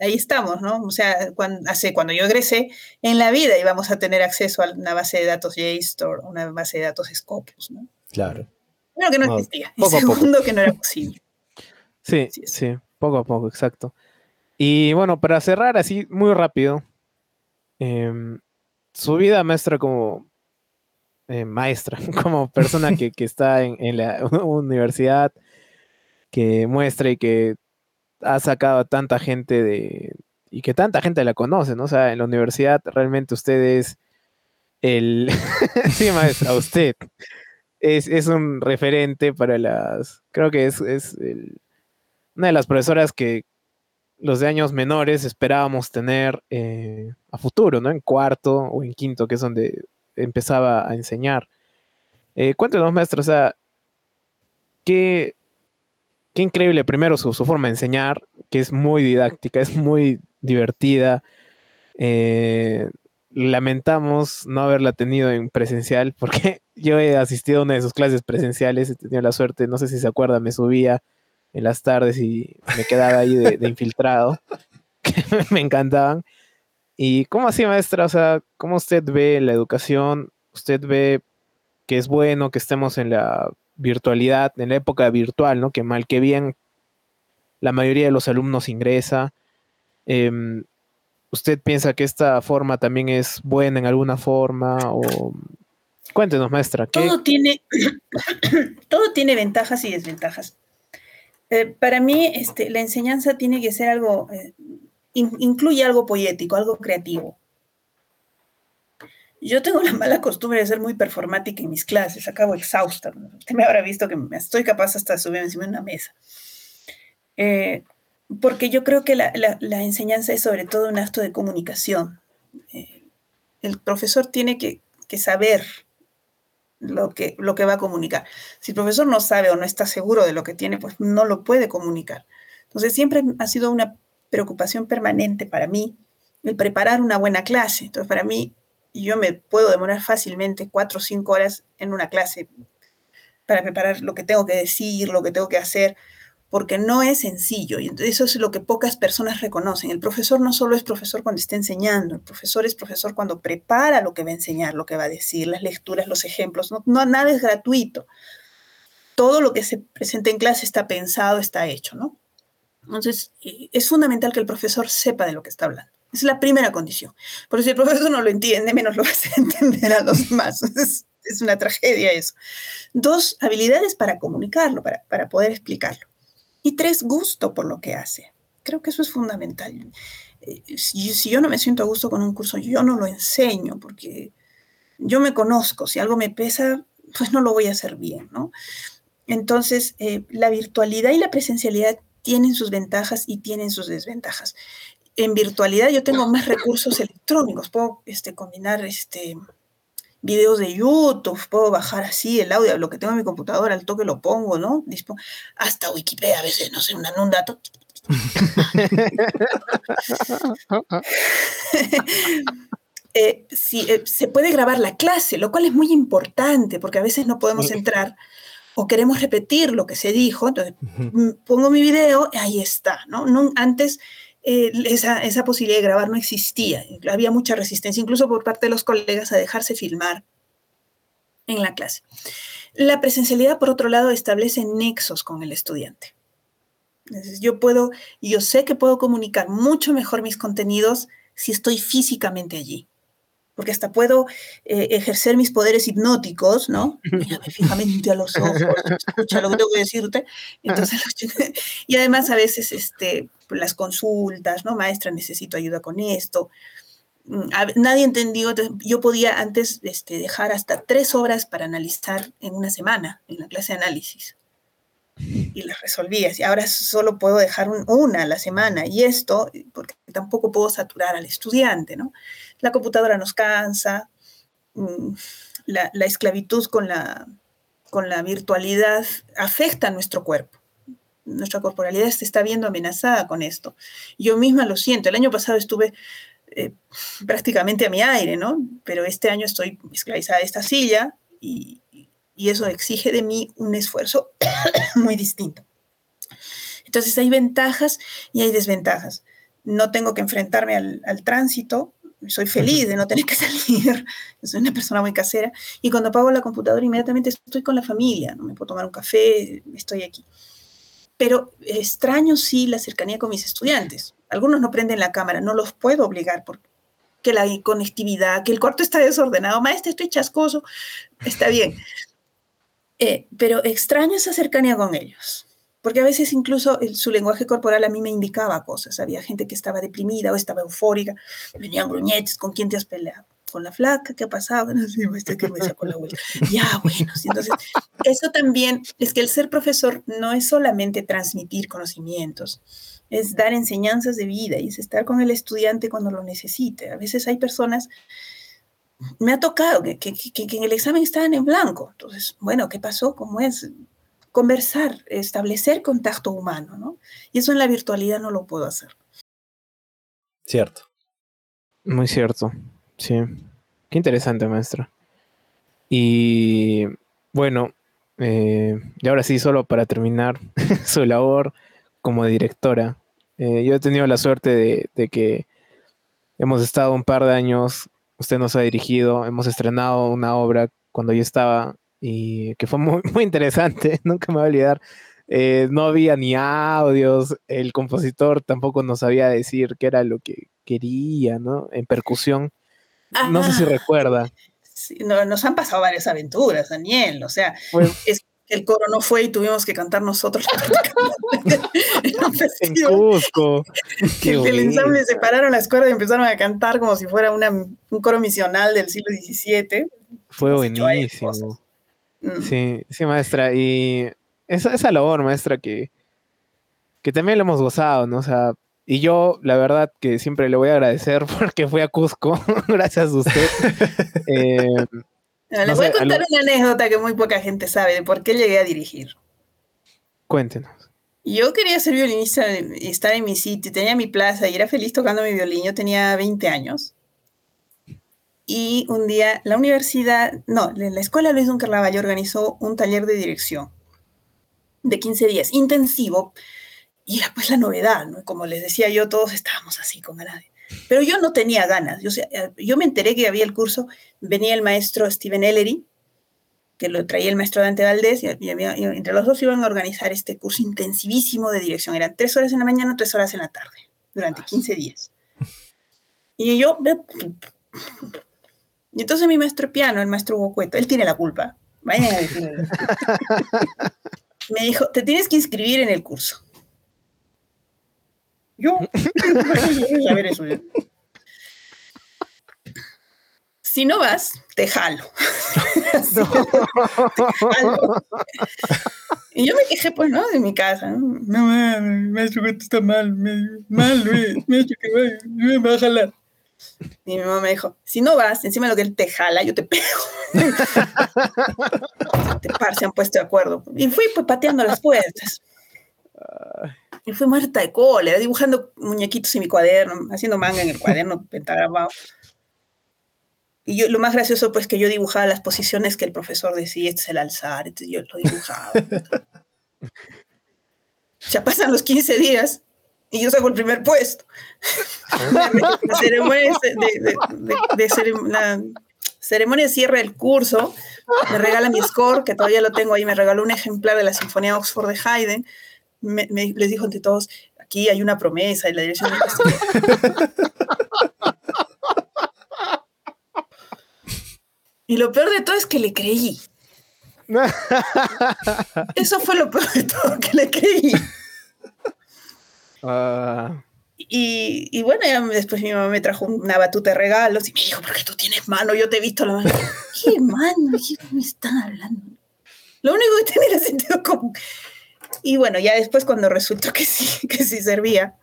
ahí estamos, ¿no? O sea, cuando, hace, cuando yo egresé, en la vida íbamos a tener acceso a una base de datos JSTOR, una base de datos Scopus, ¿no? Claro. Primero que no, existía. y segundo que no era posible. Sí, sí, poco a poco, exacto. Y bueno, para cerrar así muy rápido, em, su vida maestra como eh, maestra, como persona que, está en, la universidad, que muestra y que ha sacado a tanta gente de... y que tanta gente la conoce, ¿no? O sea, en la universidad realmente usted es el... sí, maestra, usted es, un referente para las... Creo que es, es el una de las profesoras que los de años menores esperábamos tener eh, a futuro, ¿no? En cuarto o en quinto, que es donde empezaba a enseñar. Eh, cuéntanos, maestro, o sea, qué, qué increíble primero su, forma de enseñar, que es muy didáctica, es muy divertida. Eh, lamentamos no haberla tenido en presencial, porque yo he asistido a una de sus clases presenciales, he tenido la suerte, no sé si se acuerda, me subía en las tardes y me quedaba ahí de, infiltrado, que me encantaban. ¿Y cómo así, maestra? O sea, ¿cómo usted ve la educación? ¿Usted ve que es bueno que estemos en la virtualidad, en la época virtual, ¿no? Que mal que bien la mayoría de los alumnos ingresa. Em, ¿Usted piensa que esta forma también es buena en alguna forma? O... Cuéntenos, maestra. Todo, tiene, todo tiene ventajas y desventajas. Eh, para mí, este, la enseñanza tiene que ser algo, eh, incluye algo poético, algo creativo. Yo tengo la mala costumbre de ser muy performática en mis clases, acabo exhausta. Usted me habrá visto que estoy capaz hasta de subir encima de una mesa. Eh, porque yo creo que la, enseñanza es sobre todo un acto de comunicación. el profesor tiene que saber lo que, lo que va a comunicar. Si el profesor no sabe o no está seguro de lo que tiene, pues no lo puede comunicar. Entonces siempre ha sido una preocupación permanente para mí el preparar una buena clase. Entonces para mí yo me puedo demorar fácilmente cuatro o cinco horas en una clase para preparar lo que tengo que decir, lo que tengo que hacer, porque no es sencillo. Y eso es lo que pocas personas reconocen. El profesor no solo es profesor cuando está enseñando, el profesor es profesor cuando prepara lo que va a enseñar, lo que va a decir, las lecturas, los ejemplos. No, nada es gratuito. Todo lo que se presenta en clase está pensado, está hecho, ¿no? Entonces, eh, es fundamental que el profesor sepa de lo que está hablando. Es la primera condición. Por si el profesor no lo entiende, menos lo va a entender a los demás. Es, es una tragedia eso. Dos, habilidades para comunicarlo, para, para poder explicarlo. Y tres, gusto por lo que hace. Creo que eso es fundamental. Eh, si, yo no me siento a gusto con un curso, yo no lo enseño porque yo me conozco. Si algo me pesa, pues no lo voy a hacer bien, ¿no? Entonces, eh, la virtualidad y la presencialidad tienen sus ventajas y tienen sus desventajas. En virtualidad yo tengo más recursos electrónicos, puedo este, combinar este, videos de YouTube, puedo bajar así el audio, lo que tengo en mi computadora, al toque lo pongo, ¿no? hasta Wikipedia a veces, no sé, un, un dato. eh, eh, se puede grabar la clase, lo cual es muy importante porque a veces no podemos entrar o queremos repetir lo que se dijo, entonces mm, pongo mi video, ahí está, ¿no? no antes eh, esa, esa, posibilidad de grabar no existía, había mucha resistencia, incluso por parte de los colegas, a dejarse filmar en la clase. La presencialidad, por otro lado, establece nexos con el estudiante. Yo puedo, yo sé que puedo comunicar mucho mejor mis contenidos si estoy físicamente allí porque hasta puedo eh, ejercer mis poderes hipnóticos, ¿no? Mírame fijamente a los ojos, escucha lo que tengo que decirte. Entonces, y además a veces este, las consultas, ¿no? Maestra, necesito ayuda con esto. Mm, nadie entendió, yo podía antes este, dejar hasta tres horas para analizar en una semana, en la clase de análisis y las resolvía. Y ahora solo puedo dejar una a la semana y esto, porque tampoco puedo saturar al estudiante, ¿no? La computadora nos cansa, mm, la, la esclavitud con la, con la virtualidad afecta a nuestro cuerpo. Nuestra corporalidad se está viendo amenazada con esto. Yo misma lo siento. El año pasado estuve eh, prácticamente a mi aire, ¿no? Pero este año estoy esclavizada de esta silla y, y eso exige de mí un esfuerzo muy distinto. Entonces hay ventajas y hay desventajas. No tengo que enfrentarme al, tránsito, soy feliz de no tener que salir, soy una persona muy casera, y cuando apago la computadora inmediatamente estoy con la familia, no me puedo tomar un café, estoy aquí. Pero extraño sí la cercanía con mis estudiantes. Algunos no prenden la cámara, no los puedo obligar porque que la conectividad, que el cuarto está desordenado, maestra, estoy chascoso, está bien. Eh, pero extraño esa cercanía con ellos, porque a veces incluso su lenguaje corporal a mí me indicaba cosas. Había gente que estaba deprimida o estaba eufórica, venían gruñetes, ¿con quién te has peleado? Con la flaca, ¿qué ha pasado? No sé, este que me sacó la abuela. Ya, bueno, entonces, eso también es que el ser profesor no es solamente transmitir conocimientos, es dar enseñanzas de vida y es estar con el estudiante cuando lo necesite. A veces hay personas me ha tocado que, que, en el examen estaban en blanco. Entonces, bueno, ¿qué pasó? ¿Cómo es? Conversar, establecer contacto humano, ¿no? Y eso en la virtualidad no lo puedo hacer. Cierto. Muy cierto, sí. Qué interesante, maestra. Y bueno, eh, y ahora sí, solo para terminar su labor como directora. Eh, yo he tenido la suerte de, de que hemos estado un par de años usted nos ha dirigido, hemos estrenado una obra cuando yo estaba y que fue muy, muy interesante, nunca me voy a olvidar. Eh, no había ni audios, el compositor tampoco nos sabía decir qué era lo que quería, ¿no? En percusión. No sé si recuerda. nos han pasado varias aventuras, Daniel. O sea, es el coro no fue y tuvimos que cantar nosotros. en Cusco. el ensamble separaron las cuerdas y empezaron a cantar como si fuera un coro misional del siglo XVII. Fue buenísimo. Mm. Sí, sí, maestra. Y esa, esa labor, maestra, que, que también lo hemos gozado, ¿no? O sea, y yo, la verdad, que siempre le voy a agradecer porque fui a Cusco, gracias a usted. eh, les voy a contar una anécdota que muy poca gente sabe de por qué llegué a dirigir. Cuéntenos. Yo quería ser violinista y estar en mi sitio, tenía mi plaza y era feliz tocando mi violín. Yo tenía 20 años. Y un día la universidad, no, la escuela Luis Don Carlavalle organizó un taller de dirección de 15 días, intensivo. Y era pues la novedad, ¿no? Como les decía yo, todos estábamos así con ganas pero yo no tenía ganas. Yo, yo me enteré que había el curso, venía el maestro Steven Ellery, que lo traía el maestro Dante Valdés, y, entre los dos iban a organizar este curso intensivísimo de dirección. Eran tres horas en la mañana, tres horas en la tarde, durante 15 días. Y yo, y entonces mi maestro piano, el maestro Hugo Cueto, él tiene la culpa. Vayan a decirle. Me dijo, te tienes que inscribir en el curso. Yo, a ver eso. Si no vas, te jalo. Y yo me quejé, pues, ¿no? De mi casa. No, no maestro, esto está mal, mal, maestro, que me va a jalar. Y mi mamá me dijo, si no vas, encima de lo que él te jala, yo te pego. te par, se han puesto de acuerdo. Y fui pues pateando las puertas. Y fui muerta de cólera, dibujando muñequitos en mi cuaderno, haciendo manga en el cuaderno pentagramado. Y yo, lo más gracioso, pues, que yo dibujaba las posiciones que el profesor decía, este es el alzar, entonces yo lo dibujaba. ya pasan los 15 días y yo saco el primer puesto. la ceremonia de, ceremonia cierre del curso, me regala mi score, que todavía lo tengo ahí, me regaló un ejemplar de la Sinfonía Oxford de Haydn. les dijo ante todos, aquí hay una promesa y la dirección de Y lo peor de todo es que le creí. Eso fue lo peor de todo, que le creí. Ah. Y, bueno, ya después mi mamá me trajo una batuta de regalos y me dijo, ¿por qué tú tienes mano? Yo te he visto la mano. ¿Qué mano? ¿Qué me están hablando? Lo único que tenía era sentido común. Y bueno, ya después cuando resultó que sí, que sí servía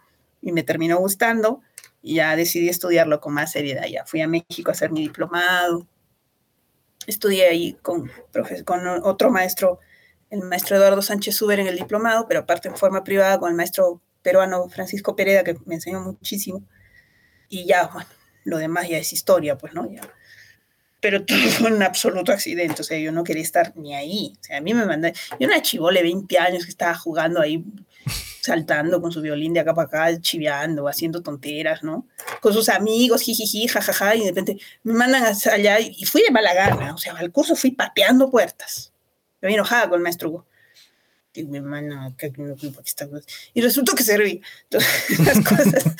y me terminó gustando, ya decidí estudiarlo con más seriedad. Ya fui a México a hacer mi diplomado estudié ahí con, con otro maestro, el maestro Eduardo Sánchez Suber en el diplomado, pero aparte en forma privada con el maestro peruano Francisco Pereda, que me enseñó muchísimo. Y ya, bueno, lo demás ya es historia, pues, ¿no? Ya. Pero todo fue un absoluto accidente, o sea, yo no quería estar ni ahí. O sea, a mí me mandé, yo una chivole de 20 años que estaba jugando ahí saltando con su violín de acá para acá, chiveando, haciendo tonteras, ¿no? Con sus amigos, jijiji, jajaja, y de repente me mandan allá y fui de mala gana, o sea, al curso fui pateando puertas. Me vi enojada con el maestro Hugo. Y me mandan Y resultó que serví. las cosas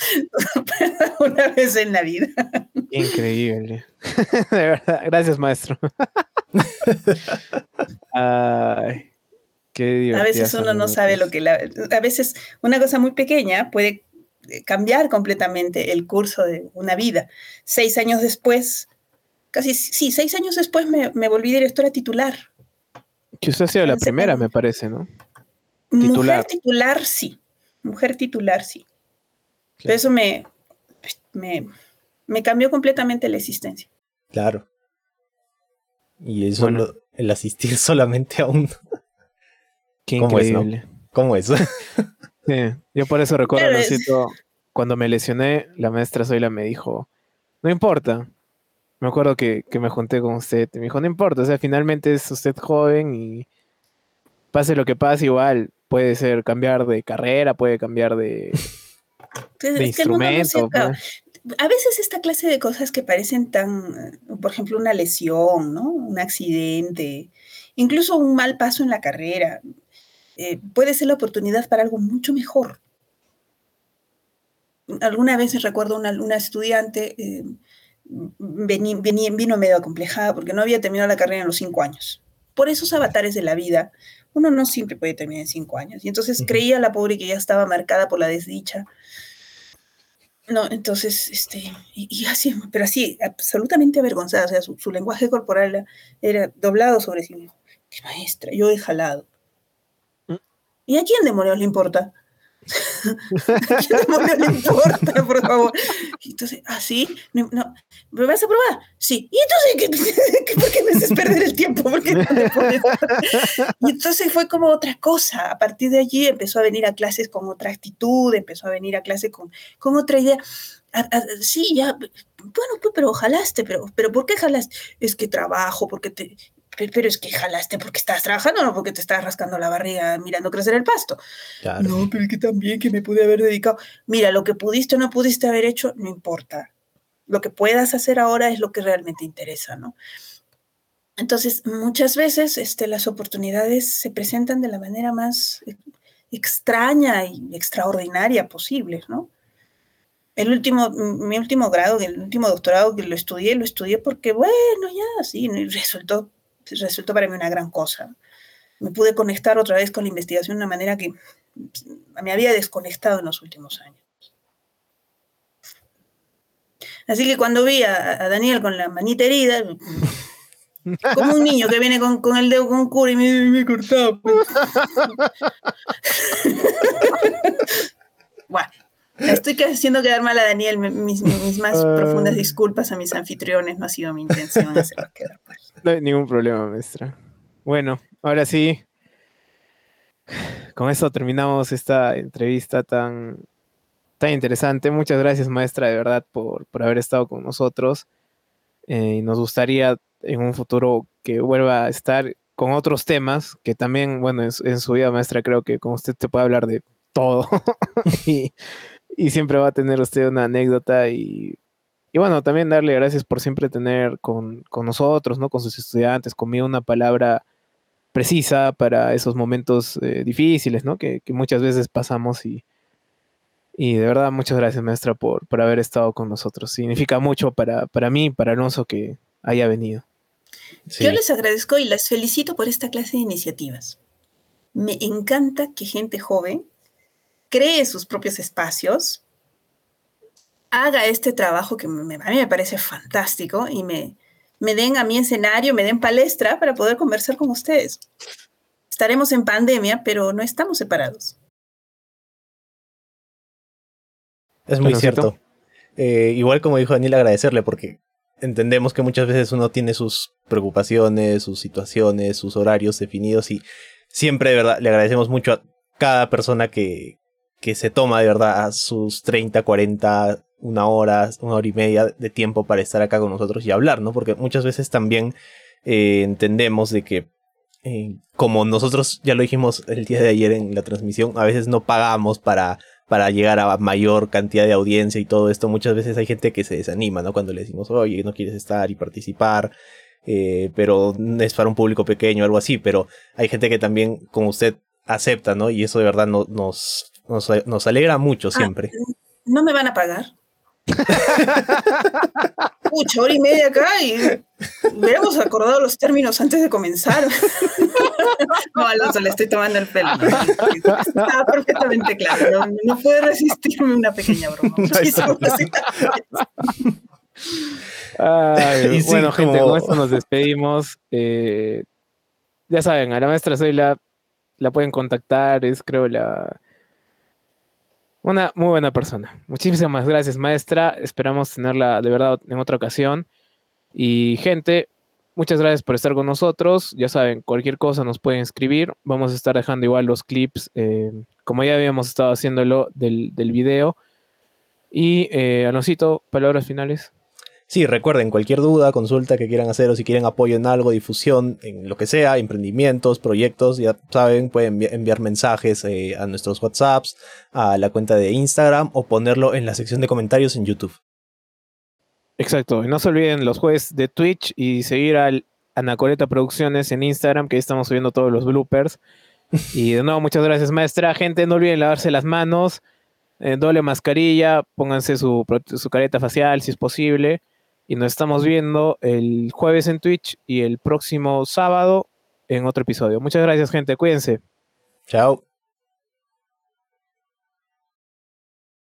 una vez en la vida. Increíble. De verdad, gracias, maestro. Ay a veces uno no sabe lo que la, a veces una cosa muy pequeña puede eh, cambiar completamente el curso de una vida. Seis años después, casi sí, seis años después me, volví directora titular. Que usted ha sido la primera, me parece, ¿no? Titular. Mujer titular, sí. Mujer titular, sí. eso me, me, me, cambió completamente la existencia. Claro. Y eso, el asistir solamente a un, Qué increíble. ¿Cómo es? sí, yo por eso recuerdo, cuando me lesioné, la maestra Zoila me dijo, no importa. Me acuerdo que, me junté con usted y me dijo, no importa, o sea, finalmente es usted joven y pase lo que pase, igual puede ser cambiar de carrera, puede cambiar de, instrumento. Pues. A veces esta clase de cosas que parecen tan, por ejemplo, una lesión, ¿no? Un accidente, incluso un mal paso en la carrera, eh, puede ser la oportunidad para algo mucho mejor. Alguna vez recuerdo una, una estudiante, eh, vino medio acomplejada porque no había terminado la carrera en los cinco años. Por esos avatares de la vida, uno no siempre puede terminar en cinco años. Y entonces creía la pobre que ya estaba marcada por la desdicha. No, entonces, este, y, así, pero así, absolutamente avergonzada, o sea, su, lenguaje corporal era, doblado sobre sí mismo. ¡Qué maestra! Yo he jalado. ¿Y a quién demonios le importa? ¿A quién demonios le importa, por favor? Entonces, ¿ah, sí? No, ¿Me vas a probar? Sí. ¿Y entonces ¿qué, por qué me haces perder el tiempo? ¿Por qué no te pones? Y entonces fue como otra cosa. A partir de allí empezó a venir a clases con otra actitud, empezó a venir a clases con, con otra idea. sí, ya, bueno, pues, pero jalaste, pero, pero ¿por qué jalaste? Es que trabajo, porque te, pero es que jalaste porque estás trabajando, no porque te estás rascando la barriga mirando crecer el pasto. No, pero es que también que me pude haber dedicado. Mira, lo que pudiste o no pudiste haber hecho, no importa. Lo que puedas hacer ahora es lo que realmente interesa, ¿no? Entonces, muchas veces este, las oportunidades se presentan de la manera más extraña y extraordinaria posible, ¿no? el último, mi último grado, el último doctorado que lo estudié, lo estudié porque, bueno, ya, sí, resultó, resultó para mí una gran cosa. Me pude conectar otra vez con la investigación de una manera que me había desconectado en los últimos años. Así que cuando vi a, Daniel con la manita herida, como un niño que viene con, el dedo con cura y me, me cortado. Pues. bueno, estoy haciendo quedar mal a Daniel. Mis, más profundas disculpas a mis anfitriones. No ha sido mi intención hacerlos quedar mal. No hay ningún problema, maestra. Bueno, ahora sí. Con esto terminamos esta entrevista tan tan interesante. Muchas gracias, maestra, de verdad, por, haber estado con nosotros. Eh, nos gustaría en un futuro que vuelva a estar con otros temas, que también, bueno, en, su vida, maestra, creo que con usted se puede hablar de todo. y, siempre va a tener usted una anécdota y, bueno, también darle gracias por siempre tener con, nosotros, ¿no? Con sus estudiantes, conmigo una palabra precisa para esos momentos eh, difíciles, ¿no? Que, que, muchas veces pasamos y, y de verdad, muchas gracias, maestra, por, por haber estado con nosotros. Significa mucho para, para mí, para Alonso, que haya venido. Yo les agradezco y las felicito por esta clase de iniciativas. Me encanta que gente joven cree sus propios espacios, haga este trabajo que a mí me parece fantástico y me, me den a mi escenario, me den palestra para poder conversar con ustedes. Estaremos en pandemia, pero no estamos separados. Es muy cierto. Eh, igual como dijo Daniel, agradecerle porque entendemos que muchas veces uno tiene sus preocupaciones, sus situaciones, sus horarios definidos y siempre de verdad le agradecemos mucho a cada persona que, que se toma de verdad a sus 30, 40, una hora, una hora y media de tiempo para estar acá con nosotros y hablar, ¿no? Porque muchas veces también eh, entendemos de que eh, como nosotros ya lo dijimos el día de ayer en la transmisión, a veces no pagamos para para llegar a mayor cantidad de audiencia y todo esto, muchas veces hay gente que se desanima, ¿no? Cuando le decimos, oye, no quieres estar y participar, eh, pero es para un público pequeño o algo así, pero hay gente que también, como usted, acepta, ¿no? Y eso de verdad nos, nos, nos, alegra mucho ah, siempre. ¿No me van a pagar? Pucha, hora y media acá y hubiéramos acordado los términos antes de comenzar. no, Alonso, le estoy tomando el pelo. Estaba perfectamente claro. No, puede resistirme una pequeña broma. bueno, gente, con esto nos despedimos. Eh, ya saben, a la maestra Zoila la pueden contactar, es creo la una muy buena persona. Muchísimas gracias, maestra. Esperamos tenerla de verdad en otra ocasión. Y gente, muchas gracias por estar con nosotros. Ya saben, cualquier cosa nos pueden escribir. Vamos a estar dejando igual los clips, eh, como ya habíamos estado haciéndolo del, del video. Y, eh, palabras finales. Sí, recuerden, cualquier duda, consulta que quieran hacer o si quieren apoyo en algo, difusión, en lo que sea, emprendimientos, proyectos, ya saben, pueden enviar mensajes eh, a nuestros WhatsApps, a la cuenta de Instagram o ponerlo en la sección de comentarios en YouTube. Exacto, y no se olviden los jueves de Twitch y seguir al Anacoreta Producciones en Instagram, que ahí estamos subiendo todos los bloopers. y de nuevo, muchas gracias, maestra. Gente, no olviden lavarse las manos, eh, doble mascarilla, pónganse su, su careta facial si es posible y nos estamos viendo el jueves en Twitch y el próximo sábado en otro episodio. Muchas gracias, gente. Cuídense. Chao.